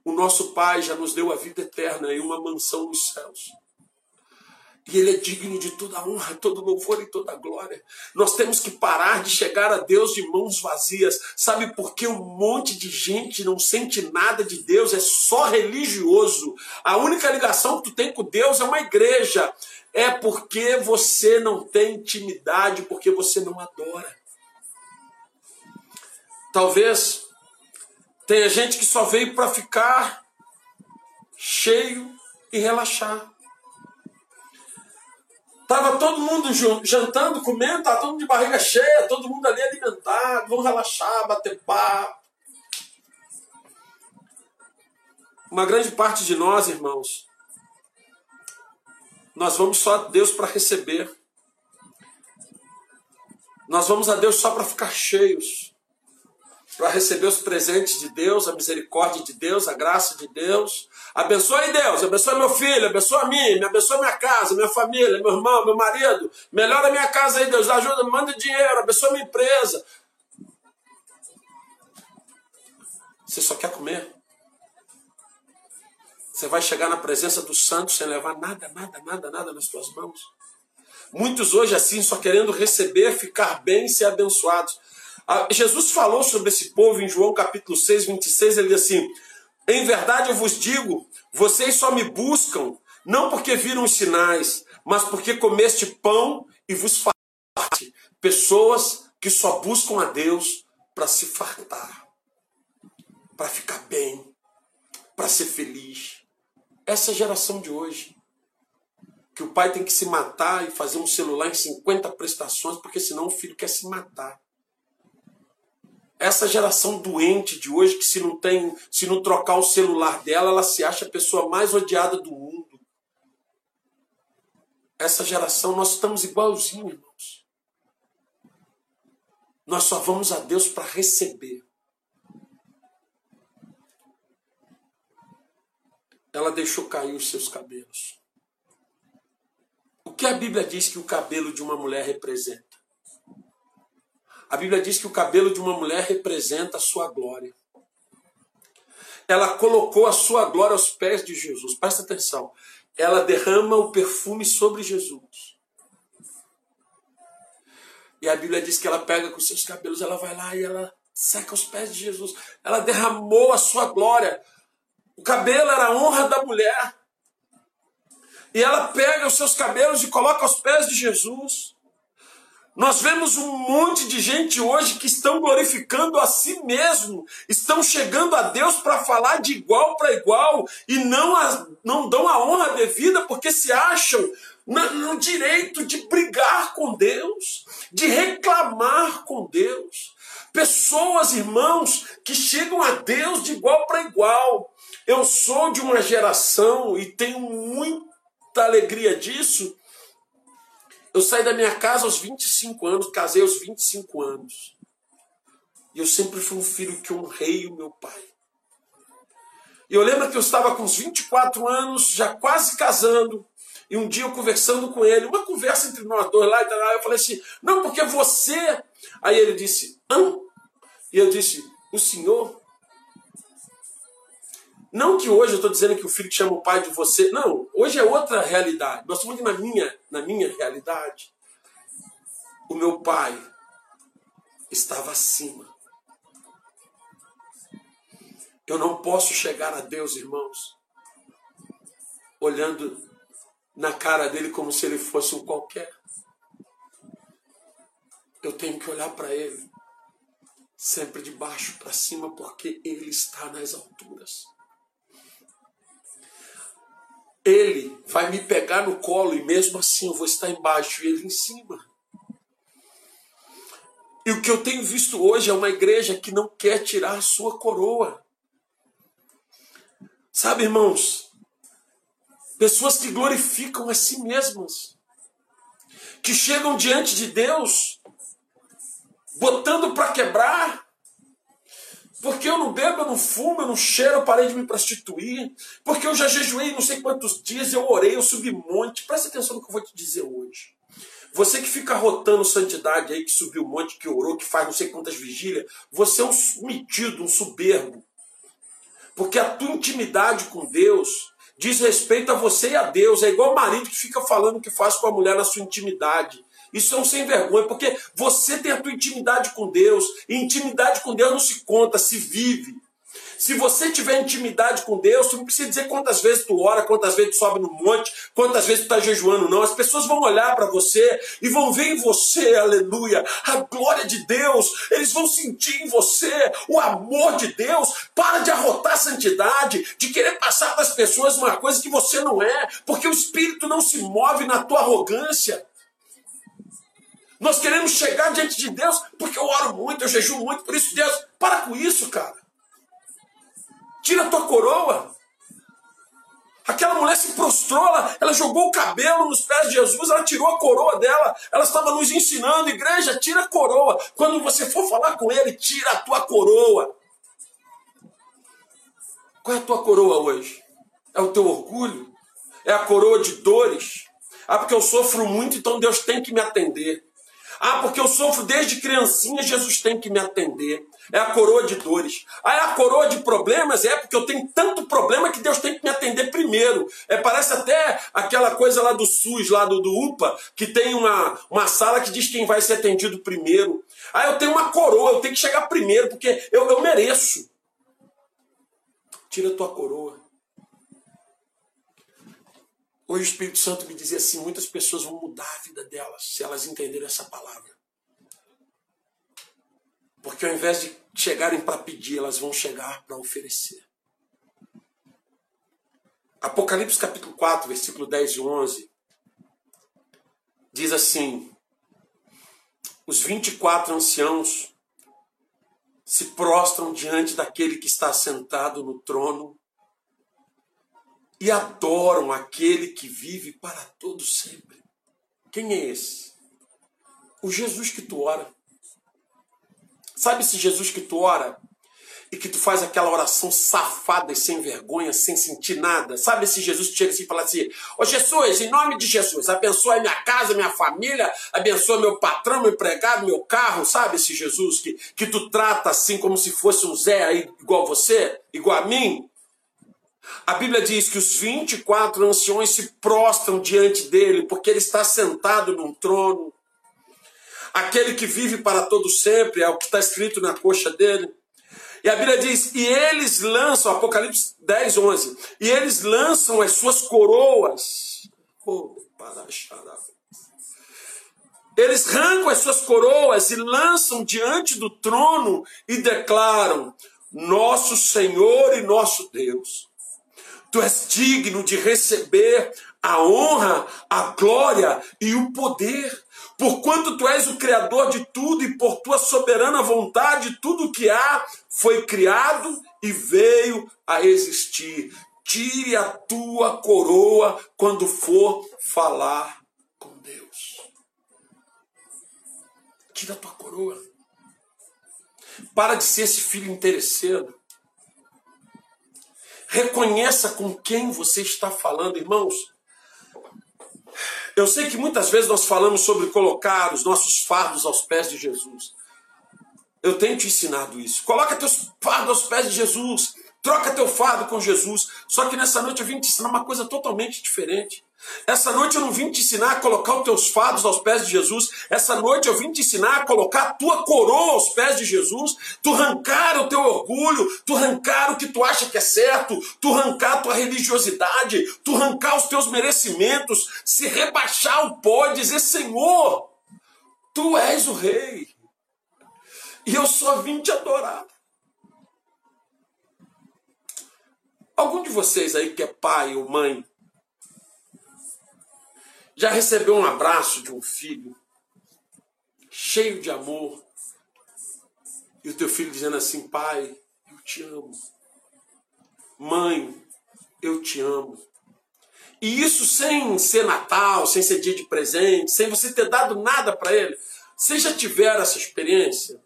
O nosso pai já nos deu a vida eterna e uma mansão nos céus. E Ele é digno de toda honra, todo louvor e toda glória. Nós temos que parar de chegar a Deus de mãos vazias. Sabe por que um monte de gente não sente nada de Deus? É só religioso. A única ligação que tu tem com Deus é uma igreja. É porque você não tem intimidade, porque você não adora. Talvez tenha gente que só veio para ficar cheio e relaxar. Tava todo mundo jantando, comendo, tava todo mundo de barriga cheia, todo mundo ali alimentado, vamos relaxar, bater papo. Uma grande parte de nós, irmãos, nós vamos só a Deus para receber. Nós vamos a Deus só para ficar cheios. Para receber os presentes de Deus, a misericórdia de Deus, a graça de Deus. Abençoe Deus, abençoe meu filho, abençoe a mim, abençoe minha casa, minha família, meu irmão, meu marido. Melhora minha casa aí, Deus, ajuda, manda dinheiro, abençoe minha empresa. Você só quer comer? Você vai chegar na presença dos santos sem levar nada, nada, nada, nada nas suas mãos. Muitos hoje assim, só querendo receber, ficar bem ser abençoados. Ah, Jesus falou sobre esse povo em João capítulo 6, 26, ele diz assim: Em verdade eu vos digo, vocês só me buscam, não porque viram os sinais, mas porque comeste pão e vos fartaste. Pessoas que só buscam a Deus para se fartar, para ficar bem, para ser feliz. Essa geração de hoje. Que o pai tem que se matar e fazer um celular em 50 prestações, porque senão o filho quer se matar. Essa geração doente de hoje, que se não tem, se não trocar o celular dela, ela se acha a pessoa mais odiada do mundo. Essa geração, nós estamos igualzinhos, irmãos. Nós só vamos a Deus para receber. ela deixou cair os seus cabelos. O que a Bíblia diz que o cabelo de uma mulher representa? A Bíblia diz que o cabelo de uma mulher representa a sua glória. Ela colocou a sua glória aos pés de Jesus. Presta atenção. Ela derrama o perfume sobre Jesus. E a Bíblia diz que ela pega com seus cabelos, ela vai lá e ela seca os pés de Jesus. Ela derramou a sua glória. O cabelo era a honra da mulher. E ela pega os seus cabelos e coloca aos pés de Jesus. Nós vemos um monte de gente hoje que estão glorificando a si mesmo, estão chegando a Deus para falar de igual para igual e não, a, não dão a honra devida porque se acham no, no direito de brigar com Deus, de reclamar com Deus. Pessoas, irmãos, que chegam a Deus de igual para igual, eu sou de uma geração e tenho muita alegria disso. Eu saí da minha casa aos 25 anos, casei aos 25 anos. E eu sempre fui um filho que honrei o meu pai. E eu lembro que eu estava com uns 24 anos, já quase casando, e um dia eu conversando com ele, uma conversa entre nós dois lá e tal, eu falei assim: não, porque você. Aí ele disse: hã? E eu disse: o senhor não que hoje eu estou dizendo que o filho chama o pai de você. Não, hoje é outra realidade. Nós estamos na minha, na minha realidade. O meu pai estava acima. Eu não posso chegar a Deus, irmãos, olhando na cara dele como se ele fosse um qualquer. Eu tenho que olhar para ele sempre de baixo para cima, porque ele está nas alturas. Ele vai me pegar no colo e mesmo assim eu vou estar embaixo e ele em cima. E o que eu tenho visto hoje é uma igreja que não quer tirar a sua coroa. Sabe, irmãos? Pessoas que glorificam a si mesmas, que chegam diante de Deus, botando para quebrar, porque eu não bebo, eu não fumo, eu não cheiro, eu parei de me prostituir. Porque eu já jejuei não sei quantos dias, eu orei, eu subi monte. Presta atenção no que eu vou te dizer hoje. Você que fica rotando santidade aí, que subiu um monte, que orou, que faz não sei quantas vigílias, você é um metido, um soberbo. Porque a tua intimidade com Deus diz respeito a você e a Deus. É igual o marido que fica falando o que faz com a mulher na sua intimidade. Isso é um sem vergonha, porque você tem a tua intimidade com Deus, e intimidade com Deus não se conta, se vive. Se você tiver intimidade com Deus, tu não precisa dizer quantas vezes tu ora, quantas vezes tu sobe no monte, quantas vezes tu está jejuando, não. As pessoas vão olhar para você e vão ver em você, aleluia, a glória de Deus. Eles vão sentir em você o amor de Deus. Para de arrotar a santidade, de querer passar para as pessoas uma coisa que você não é, porque o Espírito não se move na tua arrogância. Nós queremos chegar diante de Deus porque eu oro muito, eu jejuo muito, por isso Deus, para com isso, cara. Tira a tua coroa. Aquela mulher se prostrou, ela, ela, jogou o cabelo nos pés de Jesus, ela tirou a coroa dela. Ela estava nos ensinando, igreja, tira a coroa. Quando você for falar com ele, tira a tua coroa. Qual é a tua coroa hoje? É o teu orgulho? É a coroa de dores? Ah, porque eu sofro muito, então Deus tem que me atender. Ah, porque eu sofro desde criancinha, Jesus tem que me atender. É a coroa de dores. Ah, é a coroa de problemas? É porque eu tenho tanto problema que Deus tem que me atender primeiro. É, parece até aquela coisa lá do SUS, lá do, do UPA, que tem uma, uma sala que diz quem vai ser atendido primeiro. Ah, eu tenho uma coroa, eu tenho que chegar primeiro, porque eu, eu mereço. Tira a tua coroa. Hoje o Espírito Santo me dizia assim: muitas pessoas vão mudar a vida delas se elas entenderem essa palavra. Porque ao invés de chegarem para pedir, elas vão chegar para oferecer. Apocalipse capítulo 4, versículo 10 e 11, diz assim: Os 24 anciãos se prostram diante daquele que está sentado no trono e adoram aquele que vive para todo sempre. Quem é esse? O Jesus que tu ora. Sabe esse Jesus que tu ora e que tu faz aquela oração safada e sem vergonha, sem sentir nada? Sabe esse Jesus que chega assim e fala assim: Ô Jesus, em nome de Jesus, abençoa minha casa, minha família, abençoa meu patrão, meu empregado, meu carro. Sabe esse Jesus que, que tu trata assim como se fosse um Zé igual você, igual a mim? A Bíblia diz que os 24 anciões se prostram diante dele, porque ele está sentado num trono. Aquele que vive para todo sempre, é o que está escrito na coxa dele. E a Bíblia diz: e eles lançam, Apocalipse 10, 11, e eles lançam as suas coroas. Eles arrancam as suas coroas e lançam diante do trono e declaram: Nosso Senhor e nosso Deus Tu és digno de receber a honra, a glória e o poder, porquanto tu és o Criador de tudo e por tua soberana vontade tudo que há foi criado e veio a existir. Tire a tua coroa quando for falar com Deus. Tira a tua coroa. Para de ser esse filho interesseiro. Reconheça com quem você está falando, irmãos. Eu sei que muitas vezes nós falamos sobre colocar os nossos fardos aos pés de Jesus. Eu tenho te ensinado isso. Coloca teus fardos aos pés de Jesus. Troca teu fardo com Jesus. Só que nessa noite eu vim te ensinar uma coisa totalmente diferente. Essa noite eu não vim te ensinar a colocar os teus fardos aos pés de Jesus. Essa noite eu vim te ensinar a colocar a tua coroa aos pés de Jesus. Tu arrancar o teu orgulho, tu arrancar o que tu acha que é certo, tu arrancar a tua religiosidade, tu arrancar os teus merecimentos, se rebaixar o pó e dizer: Senhor, tu és o rei. E eu só vim te adorar. Algum de vocês aí que é pai ou mãe já recebeu um abraço de um filho cheio de amor e o teu filho dizendo assim: Pai, eu te amo. Mãe, eu te amo. E isso sem ser Natal, sem ser dia de presente, sem você ter dado nada para ele. Vocês já tiveram essa experiência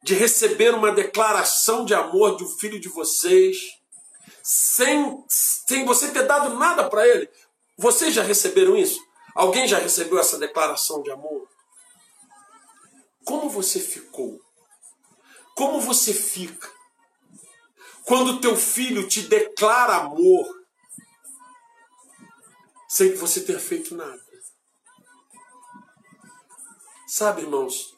de receber uma declaração de amor de um filho de vocês, sem, sem você ter dado nada para ele? Vocês já receberam isso? Alguém já recebeu essa declaração de amor? Como você ficou? Como você fica? Quando teu filho te declara amor, sem que você tenha feito nada. Sabe, irmãos,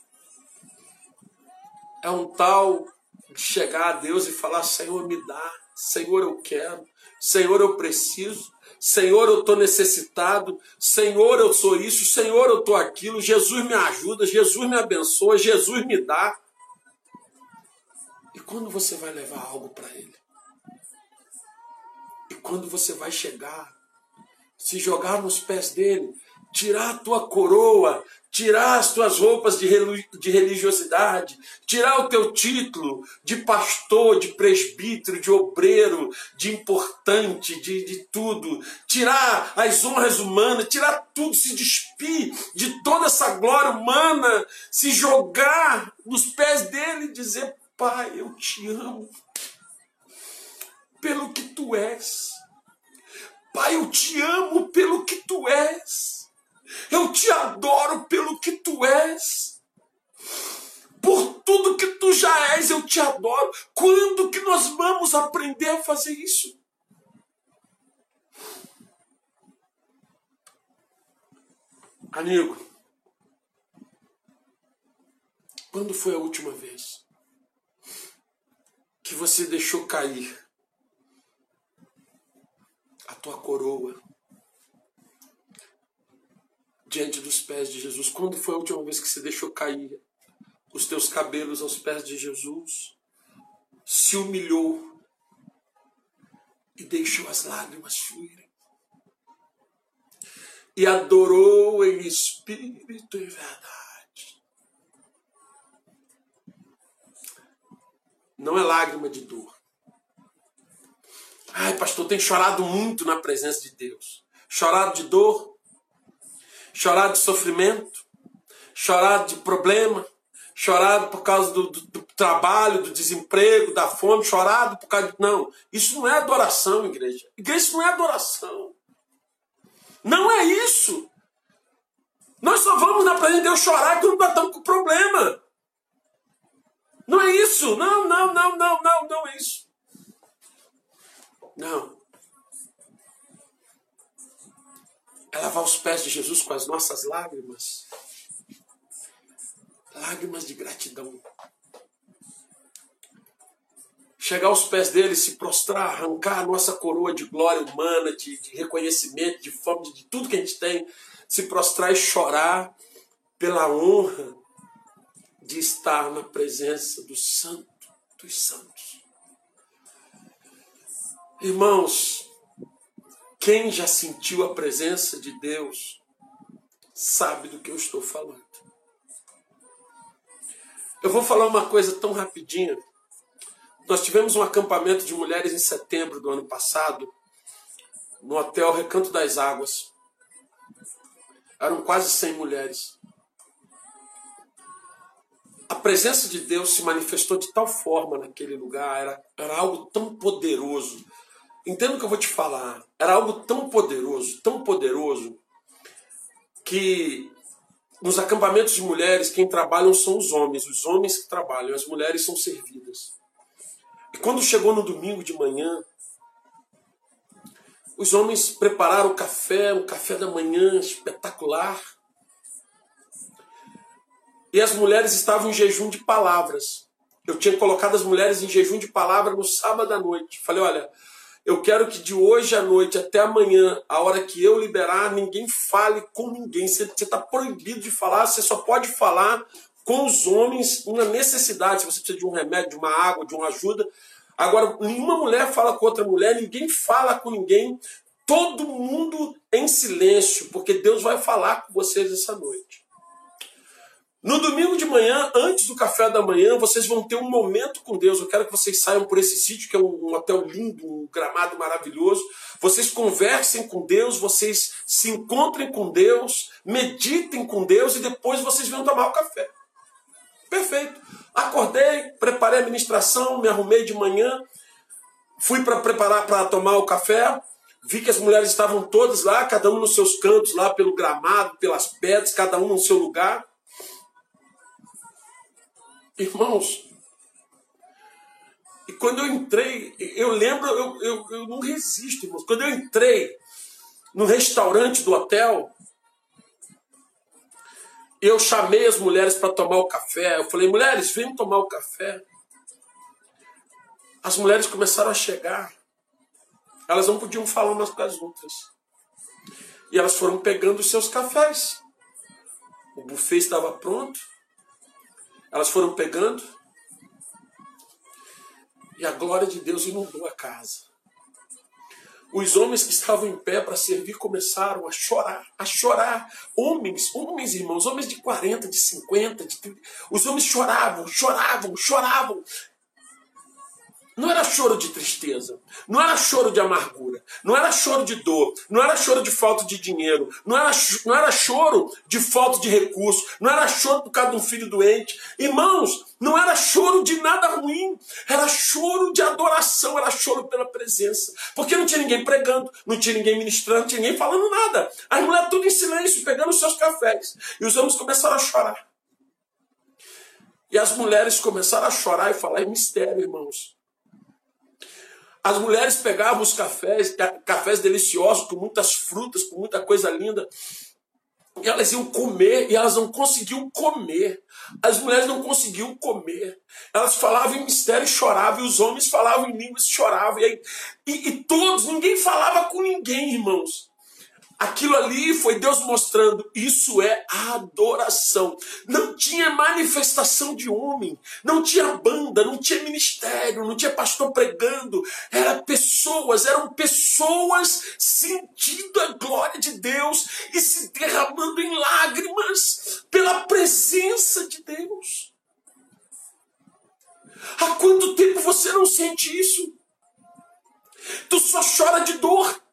é um tal de chegar a Deus e falar: Senhor, me dá, Senhor, eu quero, Senhor, eu preciso. Senhor, eu estou necessitado, Senhor, eu sou isso, Senhor, eu estou aquilo, Jesus me ajuda, Jesus me abençoa, Jesus me dá. E quando você vai levar algo para Ele? E quando você vai chegar, se jogar nos pés dele, tirar a tua coroa, tirar as tuas roupas de religiosidade, tirar o teu título de pastor, de presbítero, de obreiro, de importante, de, de tudo, tirar as honras humanas, tirar tudo, se despir de toda essa glória humana, se jogar nos pés dele e dizer: Pai, eu te amo pelo que tu és. Pai, eu te amo pelo que tu és. Eu te adoro pelo que tu és. Por tudo que tu já és, eu te adoro. Quando que nós vamos aprender a fazer isso? Amigo, quando foi a última vez que você deixou cair a tua coroa, diante dos pés de Jesus? Quando foi a última vez que você deixou cair os teus cabelos aos pés de Jesus? Se humilhou e deixou as lágrimas fluírem. E adorou em espírito e verdade. Não é lágrima de dor. Ai, pastor, tem chorado muito na presença de Deus. Chorado de dor? Chorar de sofrimento, chorar de problema, chorado por causa do, do, do, trabalho, do desemprego, da fome, chorado por causa de. Não, isso não é adoração, igreja. Igreja, não é adoração. Não é isso. Nós só vamos na presença de Deus chorar quando nós estamos com problema. Não é isso. Não, não, não, não, não, não é isso. Não. É lavar os pés de Jesus com as nossas lágrimas. Lágrimas de gratidão. Chegar aos pés dele, se prostrar, arrancar a nossa coroa de glória humana, de, de reconhecimento, de fome, de, de tudo que a gente tem, se prostrar e chorar pela honra de estar na presença do Santo dos Santos. Irmãos, quem já sentiu a presença de Deus sabe do que eu estou falando. Eu vou falar uma coisa tão rapidinha. Nós tivemos um acampamento de mulheres em setembro do ano passado, no hotel Recanto das Águas. Eram quase 100 mulheres. A presença de Deus se manifestou de tal forma naquele lugar, era, era algo tão poderoso Entenda o que eu vou te falar. Era algo tão poderoso, tão poderoso, que nos acampamentos de mulheres, quem trabalham são os homens, os homens que trabalham, as mulheres são servidas. E quando chegou no domingo de manhã, os homens prepararam o café, um café da manhã espetacular. E as mulheres estavam em jejum de palavras. Eu tinha colocado as mulheres em jejum de palavra no sábado à noite. Falei, olha, eu quero que de hoje à noite até amanhã, a hora que eu liberar, ninguém fale com ninguém. Você está proibido de falar, você só pode falar com os homens uma necessidade. Se você precisa de um remédio, de uma água, de uma ajuda. Agora, nenhuma mulher fala com outra mulher, ninguém fala com ninguém. Todo mundo em silêncio, porque Deus vai falar com vocês essa noite. No domingo de manhã, antes do café da manhã, vocês vão ter um momento com Deus. Eu quero que vocês saiam por esse sítio, que é um, hotel lindo, um gramado maravilhoso. Vocês conversem com Deus, vocês se encontrem com Deus, meditem com Deus e depois vocês vão tomar o café. Perfeito. Acordei, preparei a ministração, me arrumei de manhã, fui para preparar para tomar o café. Vi que as mulheres estavam todas lá, cada um nos seus cantos, lá pelo gramado, pelas pedras, cada um no seu lugar. Irmãos, e quando eu entrei, eu lembro, eu, eu, eu não resisto, irmãos. Quando eu entrei no restaurante do hotel, eu chamei as mulheres para tomar o café. Eu falei, mulheres, venham tomar o café. As mulheres começaram a chegar. Elas não podiam falar umas com as outras. E elas foram pegando os seus cafés. O buffet estava pronto. Elas foram pegando e a glória de Deus inundou a casa. os homens que estavam em pé para servir começaram a chorar, a chorar. Homens, homens, irmãos, homens de 40, de 50, de 30. Os homens choravam, choravam, choravam. Não era choro de tristeza, não era choro de amargura, não era choro de dor, não era choro de falta de dinheiro, não era, não era choro de falta de recurso, não era choro por causa de um filho doente. Irmãos, não era choro de nada ruim, era choro de adoração, era choro pela presença. Porque não tinha ninguém pregando, não tinha ninguém ministrando, não tinha ninguém falando nada. As mulheres tudo em silêncio, pegando os seus cafés. E os homens começaram a chorar. E as mulheres começaram a chorar e falar em mistério, irmãos. As mulheres pegavam os cafés, cafés deliciosos, com muitas frutas, com muita coisa linda, e elas iam comer e elas não conseguiam comer. As mulheres não conseguiam comer. Elas falavam em mistério e choravam, e os homens falavam em línguas e choravam. E, aí, e, e todos, ninguém falava com ninguém, irmãos. Aquilo ali foi Deus mostrando, isso é adoração. Não tinha manifestação de homem, não tinha banda, não tinha ministério, não tinha pastor pregando. Era pessoas, eram pessoas sentindo a glória de Deus e se derramando em lágrimas pela presença de Deus. Há quanto tempo você não sente isso? Tu só chora de dor.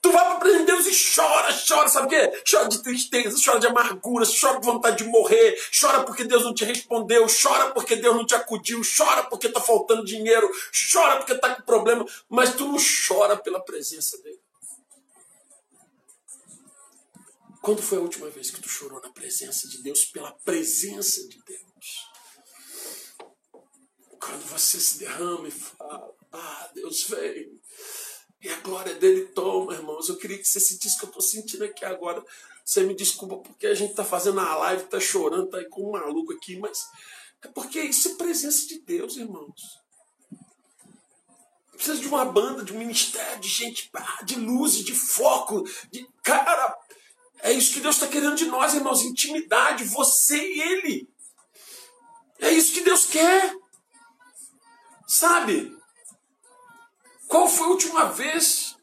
Tu vai para presença de Deus e chora, chora, sabe o quê? Chora de tristeza, chora de amargura, chora de vontade de morrer, chora porque Deus não te respondeu, chora porque Deus não te acudiu, chora porque tá faltando dinheiro, chora porque tá com problema, mas tu não chora pela presença dele. Quando foi a última vez que tu chorou na presença de Deus, pela presença de Deus? Quando você se derrama e fala, ah, Deus vem, e a glória dele toma, irmãos. Eu queria que você sentisse o que eu estou sentindo aqui agora. Você me desculpa porque a gente está fazendo a live, está chorando, está aí um maluco aqui, mas é porque isso é presença de Deus, irmãos. Precisa de uma banda, de um ministério, de gente, de luz, de foco, de cara. É isso que Deus está querendo de nós, irmãos. Intimidade, você e Ele. É isso que Deus quer. Sabe? Qual foi a última vez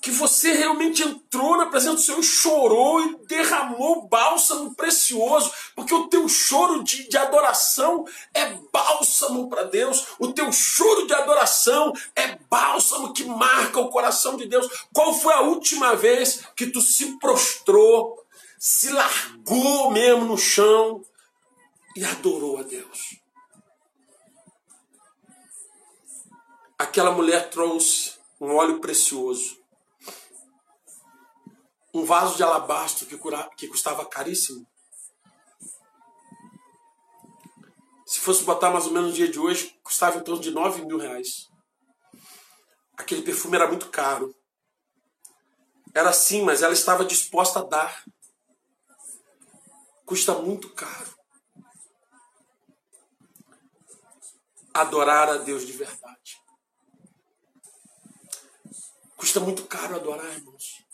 que você realmente entrou na presença do Senhor, chorou e derramou bálsamo precioso? Porque o teu choro de, de adoração é bálsamo para Deus, o teu choro de adoração é bálsamo que marca o coração de Deus. Qual foi a última vez que tu se prostrou, se largou mesmo no chão e adorou a Deus? Aquela mulher trouxe um óleo precioso, um vaso de alabastro que, curava, que custava caríssimo. Se fosse botar mais ou menos no dia de hoje, custava em torno de 9 mil reais. Aquele perfume era muito caro. Era sim, mas ela estava disposta a dar. Custa muito caro. Adorar a Deus de verdade. Custa muito caro adorar, irmãos.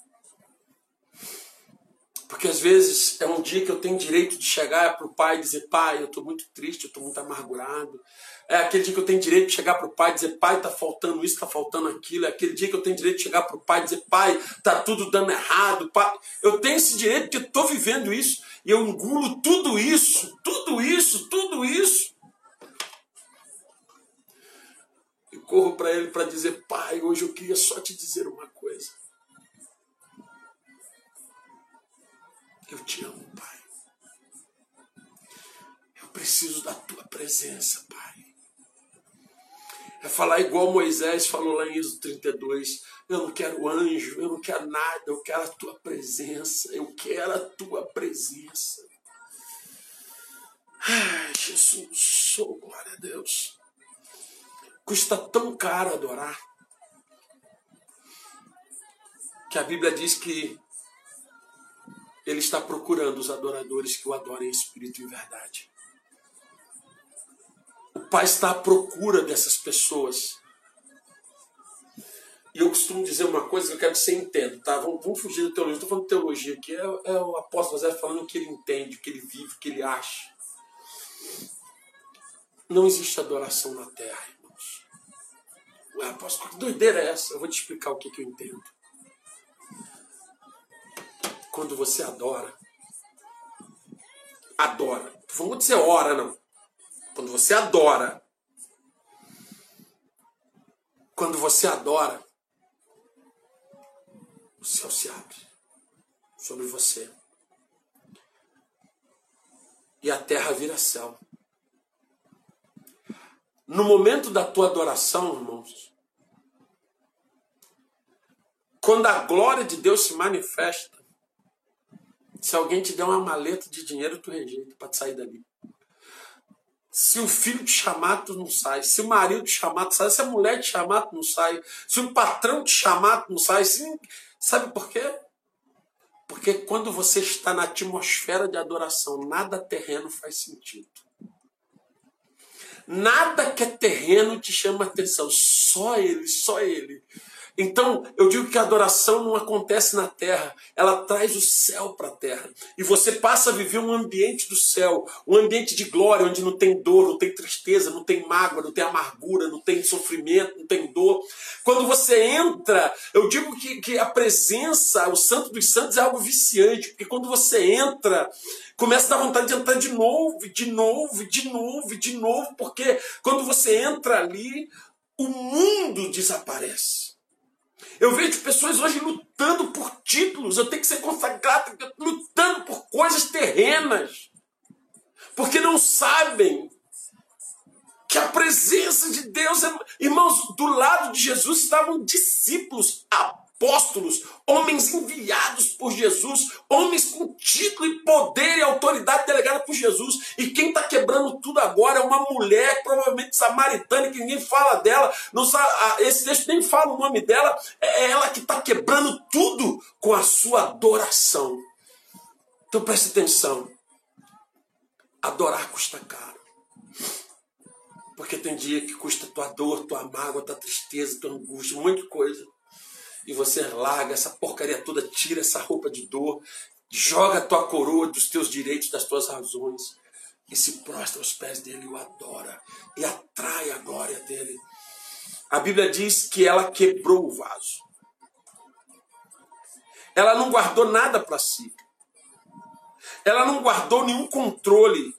Porque às vezes é um dia que eu tenho direito de chegar para o pai e dizer: Pai, eu estou muito triste, eu estou muito amargurado. É aquele dia que eu tenho direito de chegar para o pai e dizer: Pai, está faltando isso, está faltando aquilo. É aquele dia que eu tenho direito de chegar para o pai e dizer: Pai, está tudo dando errado. Pai. Eu tenho esse direito porque estou vivendo isso. E eu engulo tudo isso, tudo isso, tudo isso. Corro para ele para dizer: Pai, hoje eu queria só te dizer uma coisa. Eu te amo, Pai. Eu preciso da tua presença, Pai. É falar igual Moisés falou lá em Êxodo 32. Eu não quero anjo, eu não quero nada, eu quero a tua presença, eu quero a tua presença. Ai, Jesus, oh, glória a Deus. Custa tão caro adorar que a Bíblia diz que ele está procurando os adoradores que o adorem em espírito e verdade. O Pai está à procura dessas pessoas. E eu costumo dizer uma coisa que eu quero que você entenda, tá? Vamos, vamos fugir da teologia. Estou falando de teologia aqui. É, é o apóstolo José falando o que ele entende, o que ele vive, o que ele acha. Não existe adoração na terra. Ah, pastor, que doideira é essa? Eu vou te explicar o que, que eu entendo. Quando você adora, adora. Vamos dizer ora, não. Quando você adora, quando você adora, o céu se abre sobre você. E a terra vira céu. No momento da tua adoração, irmãos, quando a glória de Deus se manifesta, se alguém te der uma maleta de dinheiro, tu rejeita para sair dali. Se o filho te chamar, tu não sai. Se o marido te chamar, tu sai. Se a mulher te chamar, tu não sai. Se o patrão te chamar, tu não sai. Sabe por quê? Porque quando você está na atmosfera de adoração, nada terreno faz sentido. Nada que é terreno te chama atenção. Só ele, só ele. Então, eu digo que a adoração não acontece na terra, ela traz o céu para a terra. E você passa a viver um ambiente do céu, um ambiente de glória, onde não tem dor, não tem tristeza, não tem mágoa, não tem amargura, não tem sofrimento, não tem dor. Quando você entra, eu digo que, que a presença, o Santo dos Santos é algo viciante, porque quando você entra, começa a dar vontade de entrar de novo, de novo, de novo, de novo, porque quando você entra ali, o mundo desaparece. Eu vejo pessoas hoje lutando por títulos, eu tenho que ser consagrado, lutando por coisas terrenas, porque não sabem que a presença de Deus é. Irmãos, do lado de Jesus estavam discípulos, apóstolos, homens enviados por Jesus, homens com título e poder e autoridade delegada por Jesus. E quem está quebrando tudo agora é uma mulher, provavelmente samaritana, que ninguém fala dela. Não sabe, esse texto nem fala o nome dela. É ela que está quebrando tudo com a sua adoração. Então preste atenção. Adorar custa caro. Porque tem dia que custa tua dor, tua mágoa, tua tristeza, tua angústia, um monte de coisa e você larga essa porcaria toda, tira essa roupa de dor, joga a tua coroa dos teus direitos, das tuas razões e se prostra aos pés dele e o adora e atrai a glória dele. A Bíblia diz que ela quebrou o vaso. Ela não guardou nada para si. Ela não guardou nenhum controle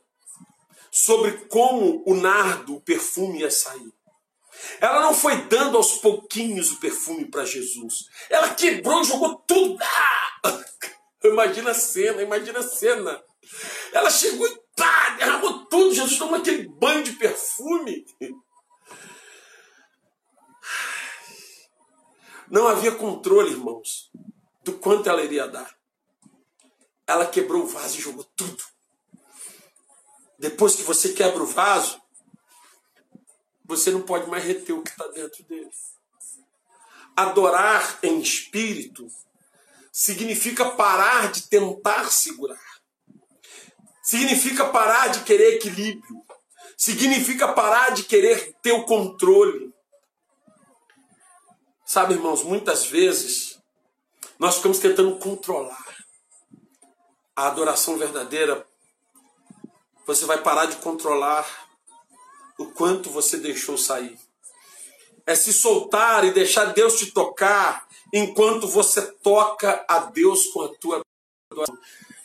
sobre como o nardo, o perfume ia sair. Ela não foi dando aos pouquinhos o perfume para Jesus. Ela quebrou jogou tudo. Ah! Imagina a cena, imagina a cena. Ela chegou e pá, derramou tudo. Jesus tomou aquele banho de perfume. Não havia controle, irmãos, do quanto ela iria dar. Ela quebrou o vaso e jogou tudo. Depois que você quebra o vaso, você não pode mais reter o que está dentro dele. Adorar em espírito significa parar de tentar segurar. Significa parar de querer equilíbrio. Significa parar de querer ter o controle. Sabe, irmãos, muitas vezes nós ficamos tentando controlar. A adoração verdadeira, você vai parar de controlar o quanto você deixou sair. É se soltar e deixar Deus te tocar enquanto você toca a Deus com a tua.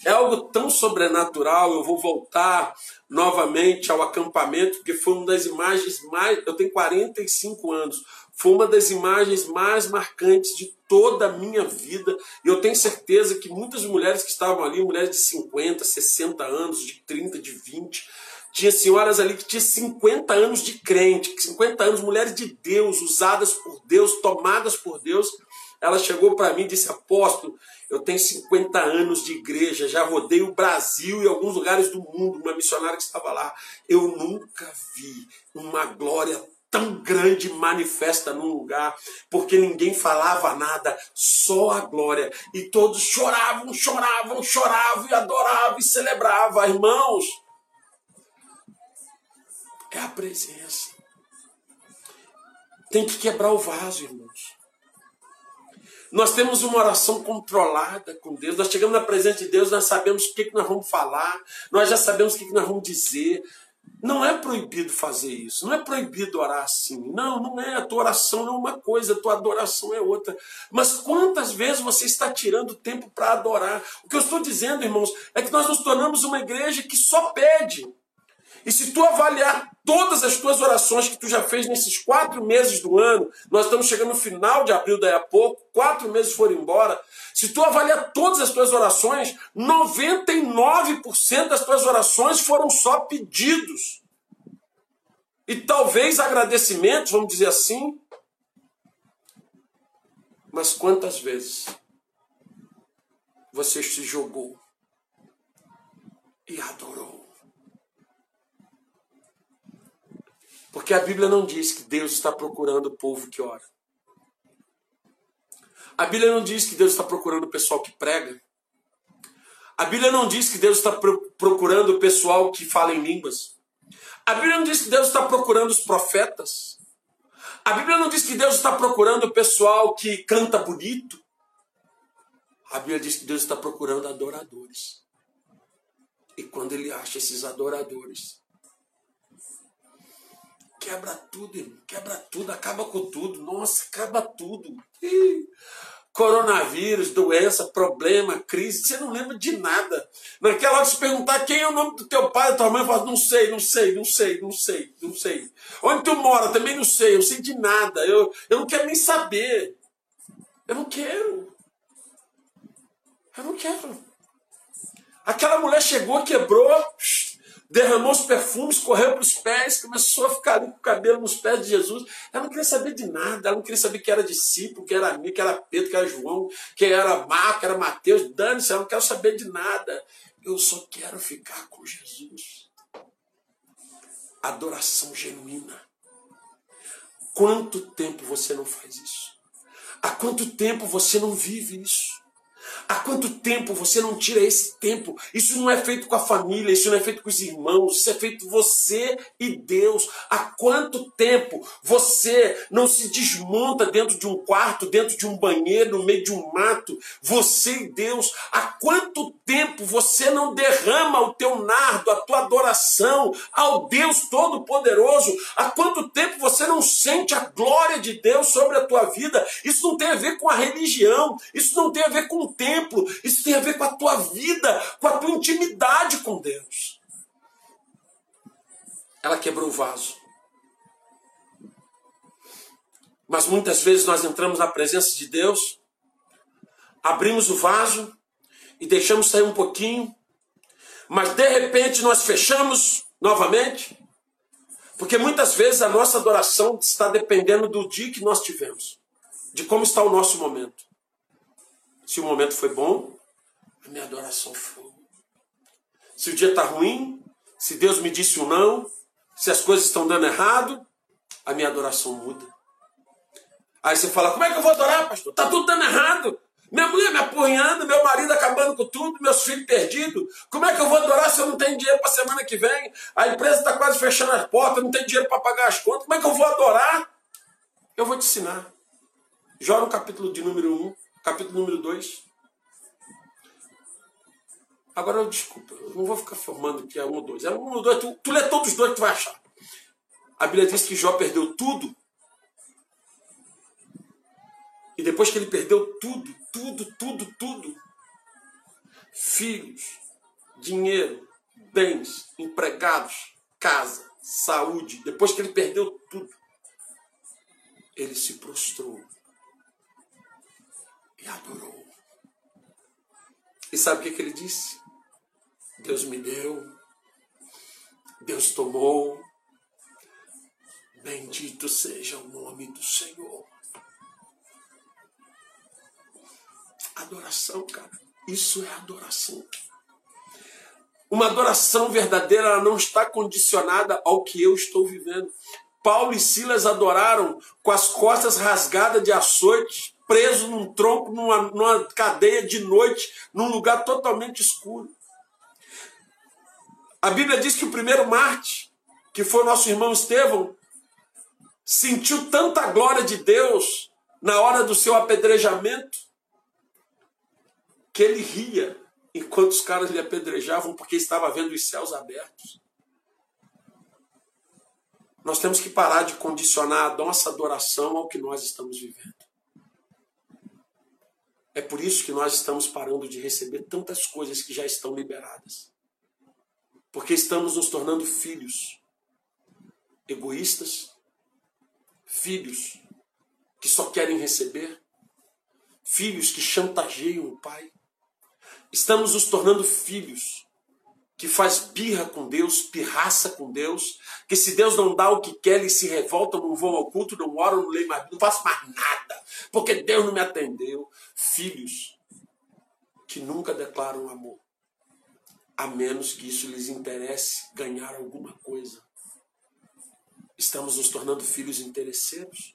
É algo tão sobrenatural. Eu vou voltar novamente ao acampamento, porque foi uma das imagens mais. Eu tenho 45 anos. Foi uma das imagens mais marcantes de toda a minha vida. E eu tenho certeza que muitas mulheres que estavam ali, mulheres de 50, 60 anos, de 30, de 20, tinha senhoras ali que tinham 50 anos de crente, 50 anos, mulheres de Deus, usadas por Deus, tomadas por Deus. Ela chegou para mim e disse: Apóstolo, eu tenho 50 anos de igreja, já rodei o Brasil e alguns lugares do mundo, uma missionária que estava lá. Eu nunca vi uma glória tão grande manifesta num lugar, porque ninguém falava nada, só a glória. E todos choravam, choravam, choravam e adoravam e celebravam. Irmãos, é a presença. Tem que quebrar o vaso, irmãos. Nós temos uma oração controlada com Deus. Nós chegamos na presença de Deus, nós sabemos o que, nós vamos falar, nós já sabemos o que, que nós vamos dizer. Não é proibido fazer isso, não é proibido orar assim. Não, não é. A tua oração é uma coisa, a tua adoração é outra. Mas quantas vezes você está tirando tempo para adorar? O que eu estou dizendo, irmãos, é que nós nos tornamos uma igreja que só pede. E se tu avaliar todas as tuas orações que tu já fez nesses quatro meses do ano, nós estamos chegando no final de abril daí a pouco, quatro meses foram embora. Se tu avaliar todas as tuas orações, 99% das tuas orações foram só pedidos. E talvez agradecimentos, vamos dizer assim. Mas quantas vezes você se jogou e adorou? Porque a Bíblia não diz que Deus está procurando o povo que ora. A Bíblia não diz que Deus está procurando o pessoal que prega. A Bíblia não diz que Deus está procurando o pessoal que fala em línguas. A Bíblia não diz que Deus está procurando os profetas. A Bíblia não diz que Deus está procurando o pessoal que canta bonito. A Bíblia diz que Deus está procurando adoradores. E quando ele acha esses adoradores, Quebra tudo, irmão. Quebra tudo, acaba com tudo. Nossa, acaba tudo. Coronavírus, doença, problema, crise, você não lembra de nada. Naquela hora se perguntar quem é o nome do teu pai, da tua mãe, fala, não sei, não sei, não sei, não sei, não sei. Onde tu mora, também não sei, eu sei de nada. Eu, eu não quero nem saber. Eu não quero. Eu não quero. Aquela mulher chegou, quebrou, derramou os perfumes, correu para os pés, começou a ficar ali com o cabelo nos pés de Jesus. Ela não queria saber de nada, ela não queria saber que era discípulo, que era amigo, que era Pedro, que era João, que era Marco, que era Mateus. Dane-se, ela não quer saber de nada. Eu só quero ficar com Jesus. Adoração genuína. Quanto tempo você não faz isso? Há quanto tempo você não vive isso? Há quanto tempo você não tira esse tempo? Isso não é feito com a família, isso não é feito com os irmãos, isso é feito você e Deus. Há quanto tempo você não se desmonta dentro de um quarto, dentro de um banheiro, no meio de um mato? Você e Deus. Há quanto tempo você não derrama o teu nardo, a tua adoração ao Deus Todo-Poderoso? Há quanto tempo você não sente a glória de Deus sobre a tua vida? Isso não tem a ver com a religião, isso não tem a ver com o tempo Isso tem a ver com a tua vida, com a tua intimidade com Deus. Ela quebrou o vaso. Mas muitas vezes nós entramos na presença de Deus, abrimos o vaso e deixamos sair um pouquinho, mas de repente nós fechamos novamente, porque muitas vezes a nossa adoração está dependendo do dia que nós tivemos, de como está o nosso momento. Se o momento foi bom, a minha adoração foi. Se o dia está ruim, se Deus me disse um não, se as coisas estão dando errado, a minha adoração muda. Aí você fala: como é que eu vou adorar, pastor? Está tudo dando errado. Minha mulher me apunhando, meu marido acabando com tudo, meus filhos perdidos. Como é que eu vou adorar se eu não tenho dinheiro para a semana que vem? A empresa está quase fechando as portas, não tenho dinheiro para pagar as contas. Como é que eu vou adorar? Eu vou te ensinar. Jó no capítulo de número 1, capítulo número 2. Agora, desculpa, eu não vou ficar formando que é um ou dois. É um ou dois, tu, tu lê todos os dois tu vai achar. A Bíblia diz que Jó perdeu tudo. E depois que ele perdeu tudo, tudo, tudo, tudo, filhos, dinheiro, bens, empregados, casa, saúde, depois que ele perdeu tudo, ele se prostrou adorou. E sabe o que, que ele disse? Deus me deu, Deus tomou, bendito seja o nome do Senhor. Adoração, cara, isso é adoração. Uma adoração verdadeira ela não está condicionada ao que eu estou vivendo. Paulo e Silas adoraram com as costas rasgadas de açoite, preso num tronco, numa, numa cadeia de noite, num lugar totalmente escuro. A Bíblia diz que o primeiro Marte, que foi nosso irmão Estevão, sentiu tanta glória de Deus na hora do seu apedrejamento, que ele ria enquanto os caras lhe apedrejavam, porque estava vendo os céus abertos. Nós temos que parar de condicionar a nossa adoração ao que nós estamos vivendo. É por isso que nós estamos parando de receber tantas coisas que já estão liberadas. Porque estamos nos tornando filhos egoístas, filhos que só querem receber, filhos que chantageiam o pai. Estamos nos tornando filhos que faz birra com Deus, pirraça com Deus, que se Deus não dá o que quer, ele se revolta, não vou ao culto, não oro, não leio mais, não faço mais nada, porque Deus não me atendeu. Filhos que nunca declaram amor, a menos que isso lhes interesse ganhar alguma coisa. Estamos nos tornando filhos interesseiros,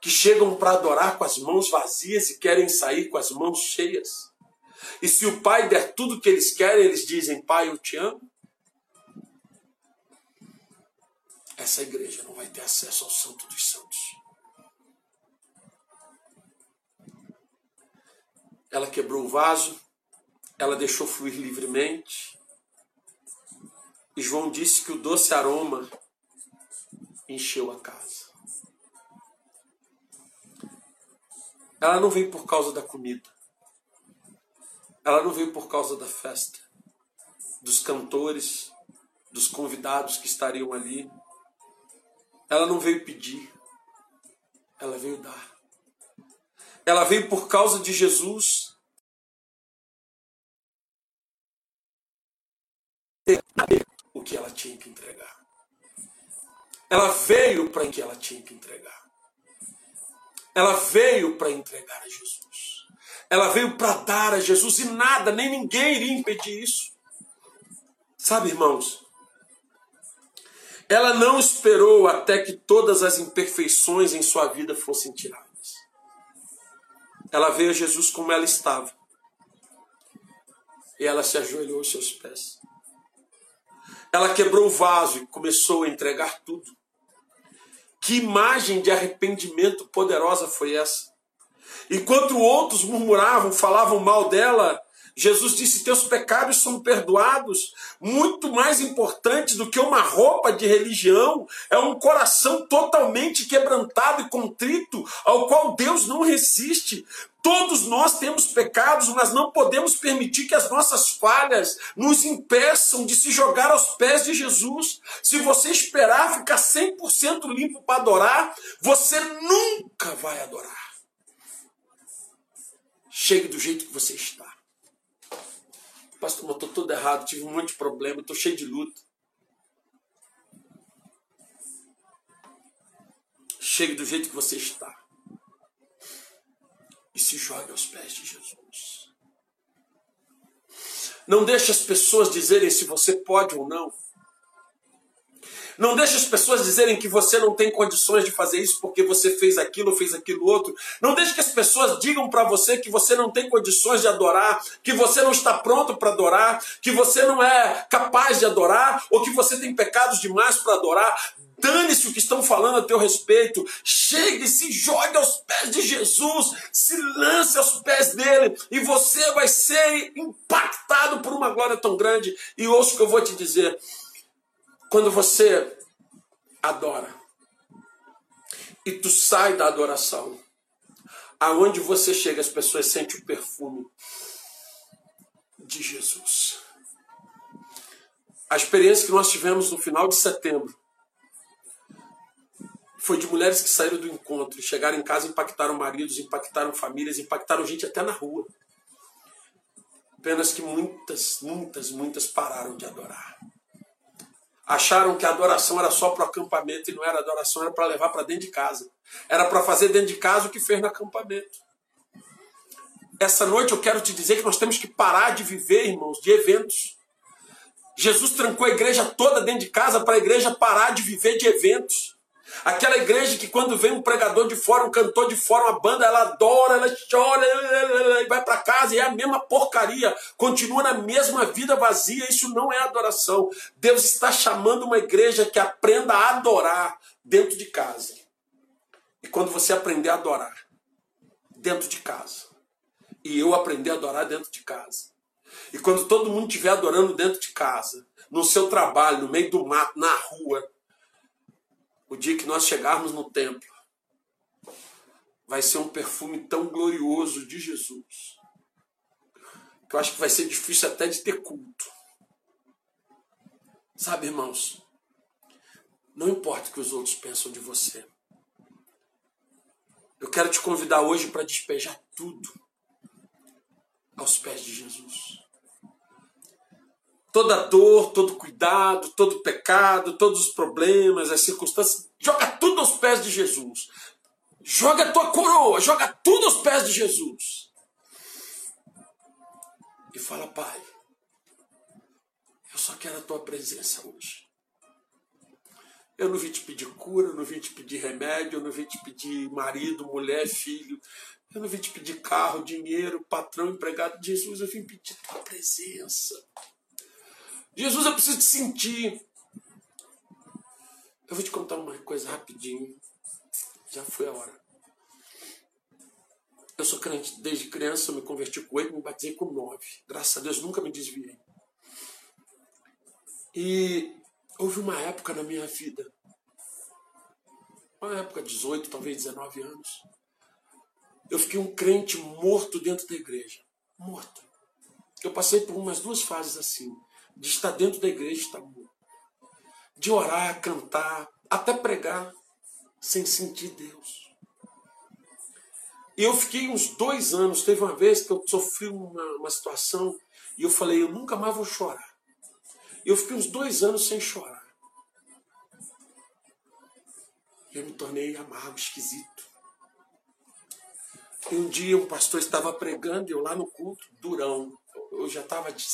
que chegam para adorar com as mãos vazias e querem sair com as mãos cheias. E se o pai der tudo o que eles querem, eles dizem: Pai, eu te amo. Essa igreja não vai ter acesso ao Santo dos Santos. Ela quebrou o vaso, ela deixou fluir livremente. E João disse que o doce aroma encheu a casa. Ela não veio por causa da comida. Ela não veio por causa da festa, dos cantores, dos convidados que estariam ali. Ela não veio pedir, ela veio dar. Ela veio por causa de Jesus. O que ela tinha que entregar. Ela veio para que ela tinha que entregar. Ela veio para entregar a Jesus. Ela veio para dar a Jesus e nada, nem ninguém iria impedir isso. Sabe, irmãos? Ela não esperou até que todas as imperfeições em sua vida fossem tiradas. Ela veio a Jesus como ela estava. E ela se ajoelhou aos seus pés. Ela quebrou o vaso e começou a entregar tudo. Que imagem de arrependimento poderosa foi essa? Enquanto outros murmuravam, falavam mal dela, Jesus disse: Teus pecados são perdoados. Muito mais importante do que uma roupa de religião é um coração totalmente quebrantado e contrito, ao qual Deus não resiste. Todos nós temos pecados, mas não podemos permitir que as nossas falhas nos impeçam de se jogar aos pés de Jesus. Se você esperar ficar 100% limpo para adorar, você nunca vai adorar. Chegue do jeito que você está. Pastor, eu estou todo errado, tive um monte de problema, estou cheio de luta. Chegue do jeito que você está. E se jogue aos pés de Jesus. Não deixe as pessoas dizerem se você pode ou não. Não deixe as pessoas dizerem que você não tem condições de fazer isso porque você fez aquilo, fez aquilo outro. Não deixe que as pessoas digam para você que você não tem condições de adorar, que você não está pronto para adorar, que você não é capaz de adorar ou que você tem pecados demais para adorar. Dane-se o que estão falando a teu respeito. Chegue, se jogue aos pés de Jesus, se lance aos pés dele e você vai ser impactado por uma glória tão grande. E ouça o que eu vou te dizer. Quando você adora e tu sai da adoração, aonde você chega, as pessoas sentem o perfume de Jesus. A experiência que nós tivemos no final de setembro foi de mulheres que saíram do encontro chegaram em casa, impactaram maridos, impactaram famílias, impactaram gente até na rua. Apenas que muitas, muitas, muitas pararam de adorar acharam que a adoração era só para o acampamento e não era adoração, era para levar para dentro de casa. Era para fazer dentro de casa o que fez no acampamento. Essa noite eu quero te dizer que nós temos que parar de viver, irmãos, de eventos. Jesus trancou a igreja toda dentro de casa para a igreja parar de viver de eventos. Aquela igreja que quando vem um pregador de fora, um cantor de fora, uma banda, ela adora, ela chora e vai para casa e é a mesma porcaria. Continua na mesma vida vazia. Isso não é adoração. Deus está chamando uma igreja que aprenda a adorar dentro de casa. E quando você aprender a adorar dentro de casa, e eu aprender a adorar dentro de casa, e quando todo mundo estiver adorando dentro de casa, no seu trabalho, no meio do mato, na rua, o dia que nós chegarmos no templo, vai ser um perfume tão glorioso de Jesus, que eu acho que vai ser difícil até de ter culto. Sabe, irmãos, não importa o que os outros pensam de você. Eu quero te convidar hoje para despejar tudo aos pés de Jesus. Toda dor, todo cuidado, todo pecado, todos os problemas, as circunstâncias, joga tudo aos pés de Jesus. Joga a tua coroa, joga tudo aos pés de Jesus. E fala, Pai, eu só quero a tua presença hoje. Eu não vim te pedir cura, eu não vim te pedir remédio, eu não vim te pedir marido, mulher, filho. Eu não vim te pedir carro, dinheiro, patrão, empregado. Jesus, eu vim pedir tua presença. Jesus, eu preciso te sentir. Eu vou te contar uma coisa rapidinho. Já foi a hora. Eu sou crente desde criança, eu me converti com oito, me batizei com nove. Graças a Deus, nunca me desviei. E houve uma época na minha vida, uma época, 18, talvez 19 anos, eu fiquei um crente morto dentro da igreja. Morto. Eu passei por umas duas fases assim de estar dentro da igreja e estar morto. De orar, cantar, até pregar, sem sentir Deus. E eu fiquei uns dois anos, teve uma vez que eu sofri uma, uma situação e eu falei, eu nunca mais vou chorar. Eu fiquei uns dois anos sem chorar. Eu me tornei amargo, esquisito. E um dia um pastor estava pregando, eu lá no culto, durão eu já estava de,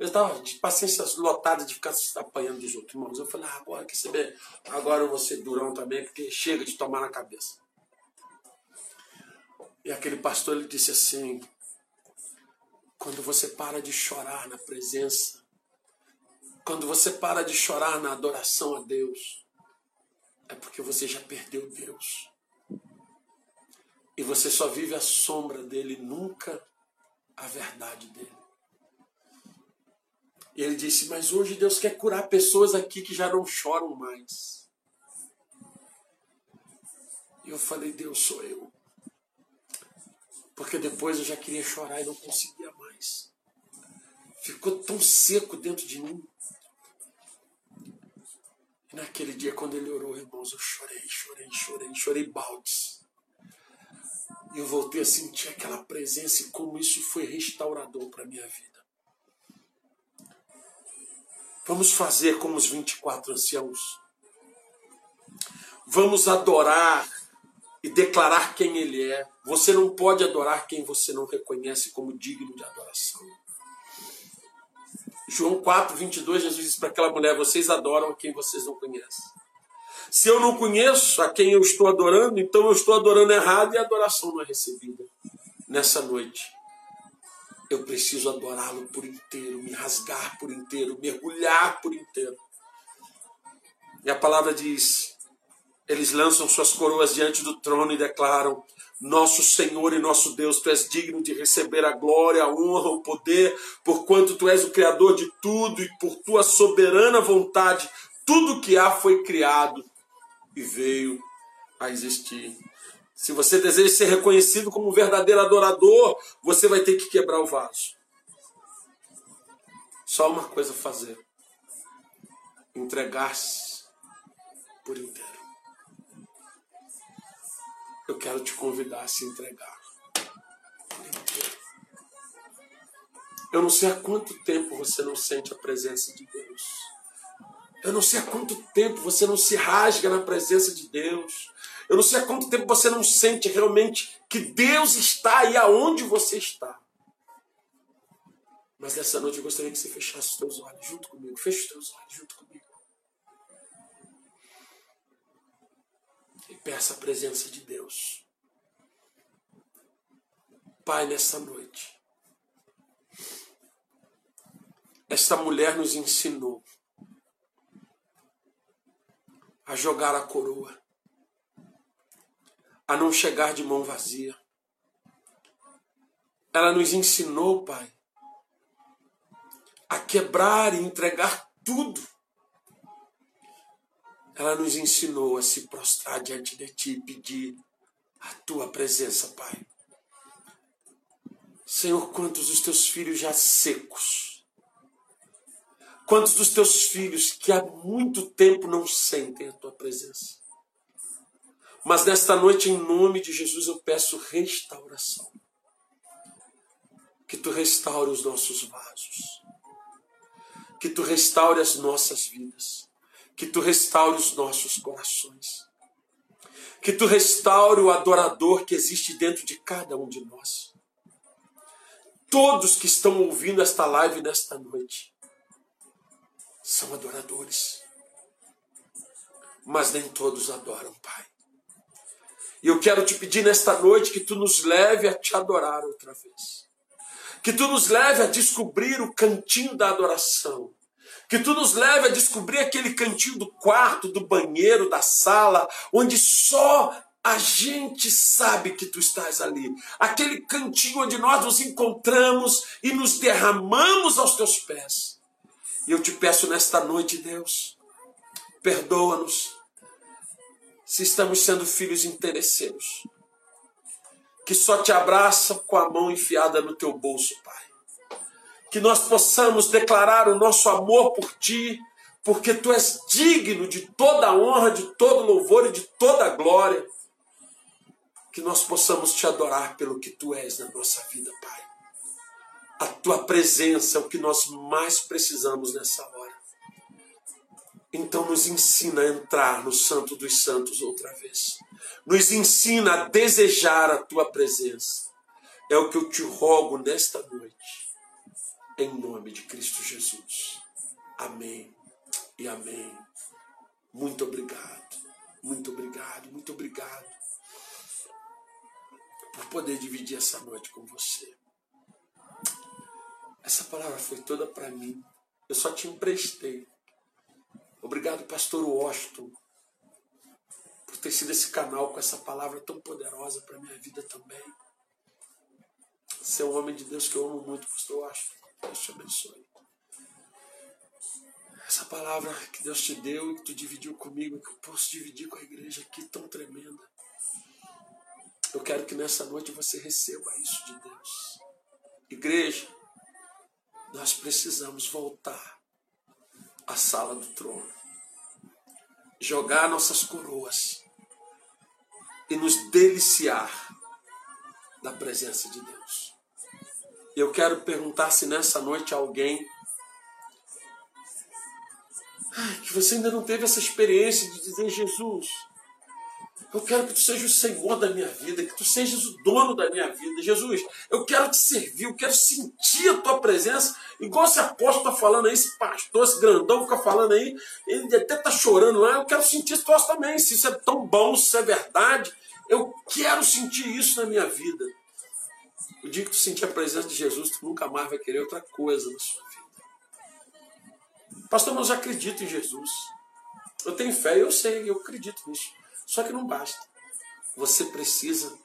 eu de paciência lotada de ficar apanhando dos outros irmãos. Eu falei, ah, agora quer saber? Agora eu vou ser durão também, porque chega de tomar na cabeça. E aquele pastor ele disse assim: quando você para de chorar na presença, quando você para de chorar na adoração a Deus, é porque você já perdeu Deus. E você só vive a sombra dele, nunca a verdade dele. E ele disse: Mas hoje Deus quer curar pessoas aqui que já não choram mais. E eu falei: Deus, sou eu. Porque depois eu já queria chorar e não conseguia mais. Ficou tão seco dentro de mim. E naquele dia, quando ele orou, irmãos, eu chorei, chorei, chorei, chorei baldes. E eu voltei a sentir aquela presença e como isso foi restaurador para minha vida. Vamos fazer como os 24 anciãos. Vamos adorar e declarar quem Ele é. Você não pode adorar quem você não reconhece como digno de adoração. João 4, 22, Jesus disse para aquela mulher: Vocês adoram quem vocês não conhecem. Se eu não conheço a quem eu estou adorando, então eu estou adorando errado e a adoração não é recebida nessa noite eu preciso adorá-lo por inteiro, me rasgar por inteiro, mergulhar por inteiro. E a palavra diz: eles lançam suas coroas diante do trono e declaram: Nosso Senhor e nosso Deus, tu és digno de receber a glória, a honra, o poder, porquanto tu és o Criador de tudo e por tua soberana vontade, tudo que há foi criado e veio a existir. Se você deseja ser reconhecido como um verdadeiro adorador, você vai ter que quebrar o vaso. Só uma coisa fazer: entregar-se por inteiro. Eu quero te convidar a se entregar por inteiro. Eu não sei há quanto tempo você não sente a presença de Deus. Eu não sei há quanto tempo você não se rasga na presença de Deus. Eu não sei há quanto tempo você não sente realmente que Deus está aí aonde você está. Mas nessa noite eu gostaria que você fechasse os teus olhos junto comigo. Feche os teus olhos junto comigo. E peça a presença de Deus. Pai, nessa noite, esta mulher nos ensinou a jogar a coroa a não chegar de mão vazia. Ela nos ensinou, Pai, a quebrar e entregar tudo. ela nos ensinou a se prostrar diante de Ti e pedir a Tua presença, Pai. Senhor, quantos dos Teus filhos já secos, quantos dos Teus filhos que há muito tempo não sentem a Tua presença. Mas nesta noite, em nome de Jesus, eu peço restauração. Que Tu restaure os nossos vasos. Que Tu restaure as nossas vidas que tu restaure os nossos corações. Que tu restaure o adorador que existe dentro de cada um de nós. Todos que estão ouvindo esta live nesta noite são adoradores. Mas nem todos adoram, Pai. E eu quero te pedir nesta noite que tu nos leve a te adorar outra vez. Que tu nos leve a descobrir o cantinho da adoração que tu nos leve a descobrir aquele cantinho do quarto, do banheiro, da sala, onde só a gente sabe que tu estás ali. Aquele cantinho onde nós nos encontramos e nos derramamos aos teus pés. E eu te peço nesta noite, Deus, perdoa-nos se estamos sendo filhos interesseiros, que só te abraçam com a mão enfiada no teu bolso, Pai que nós possamos declarar o nosso amor por Ti, porque Tu és digno de toda honra, de todo louvor e de toda glória. Que nós possamos Te adorar pelo que Tu és na nossa vida, Pai. A Tua presença é o que nós mais precisamos nessa hora. Então nos ensina a entrar no Santo dos Santos outra vez. Nos ensina a desejar a Tua presença. É o que eu te rogo nesta noite em nome de Cristo Jesus. Amém e amém. Muito obrigado, muito obrigado, muito obrigado por poder dividir essa noite com você. Essa palavra foi toda para mim. Eu só te emprestei. Obrigado, pastor Washington, por ter sido esse canal com essa palavra tão poderosa para minha vida também. Você é um homem de Deus que eu amo muito, pastor Washington. Deus te abençoe. Essa palavra que Deus te deu e que tu dividiu comigo, que eu posso dividir com a igreja aqui tão tremenda. Eu quero que nessa noite você receba isso de Deus. Igreja, nós precisamos voltar à sala do trono, jogar nossas coroas e nos deliciar da presença de Deus. Eu quero perguntar se nessa noite alguém que você ainda não teve essa experiência de dizer Jesus, eu quero que tu sejas o Senhor da minha vida, que tu sejas o dono da minha vida. Jesus, eu quero te servir, eu quero sentir a tua presença. Igual esse apóstolo está falando aí, esse pastor, esse grandão fica falando aí, ele até está chorando lá. Eu quero sentir isso também. Se isso é tão bom, se isso é verdade, eu quero sentir isso na minha vida. O dia que tu sentir a presença de Jesus, tu nunca mais vai querer outra coisa na sua vida. Pastor, mas eu acredito em Jesus. Eu tenho fé, eu sei, eu acredito nisso. Só que não basta. Você precisa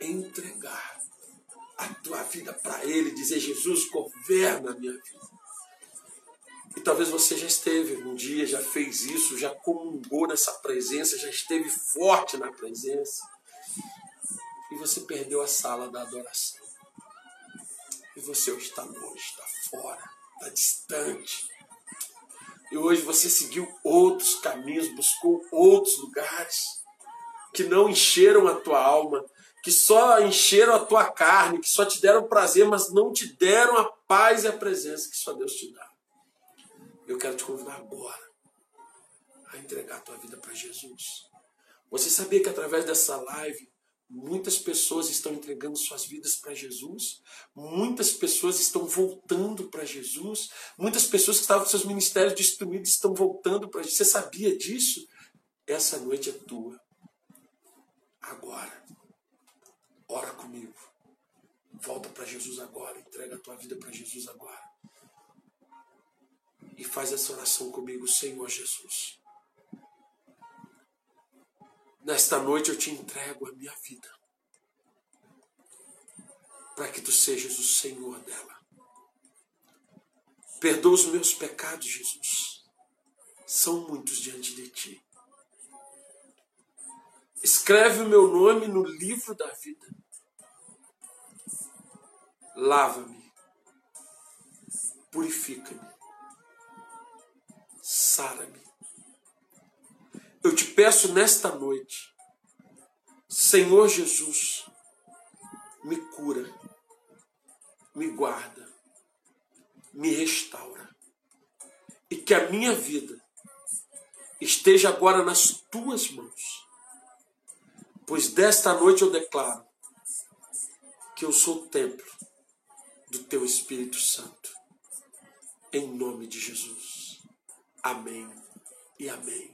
entregar a tua vida para Ele, dizer: Jesus, governa a minha vida. E talvez você já esteve um dia, já fez isso, já comungou nessa presença, já esteve forte na presença e você perdeu a sala da adoração. E você está longe, está fora, está distante. E hoje você seguiu outros caminhos, buscou outros lugares que não encheram a tua alma, que só encheram a tua carne, que só te deram prazer, mas não te deram a paz e a presença que só Deus te dá. Eu quero te convidar agora a entregar a tua vida para Jesus. Você sabia que através dessa live Muitas pessoas estão entregando suas vidas para Jesus, muitas pessoas estão voltando para Jesus, muitas pessoas que estavam com seus ministérios destruídos estão voltando para Jesus. Você sabia disso? Essa noite é tua. Agora. Ora comigo. Volta para Jesus agora, entrega a tua vida para Jesus agora. E faz essa oração comigo, Senhor Jesus. Nesta noite eu te entrego a minha vida. Para que tu sejas o Senhor dela. Perdoa os meus pecados, Jesus. são muitos diante de ti. Escreve o meu nome no livro da vida. Lava-me, purifica-me, sara-me. Eu te peço nesta noite, Senhor Jesus, me cura, me guarda, me restaura. E que a minha vida esteja agora nas tuas mãos. Pois desta noite eu declaro que eu sou o templo do teu Espírito Santo. Em nome de Jesus. Amém e amém.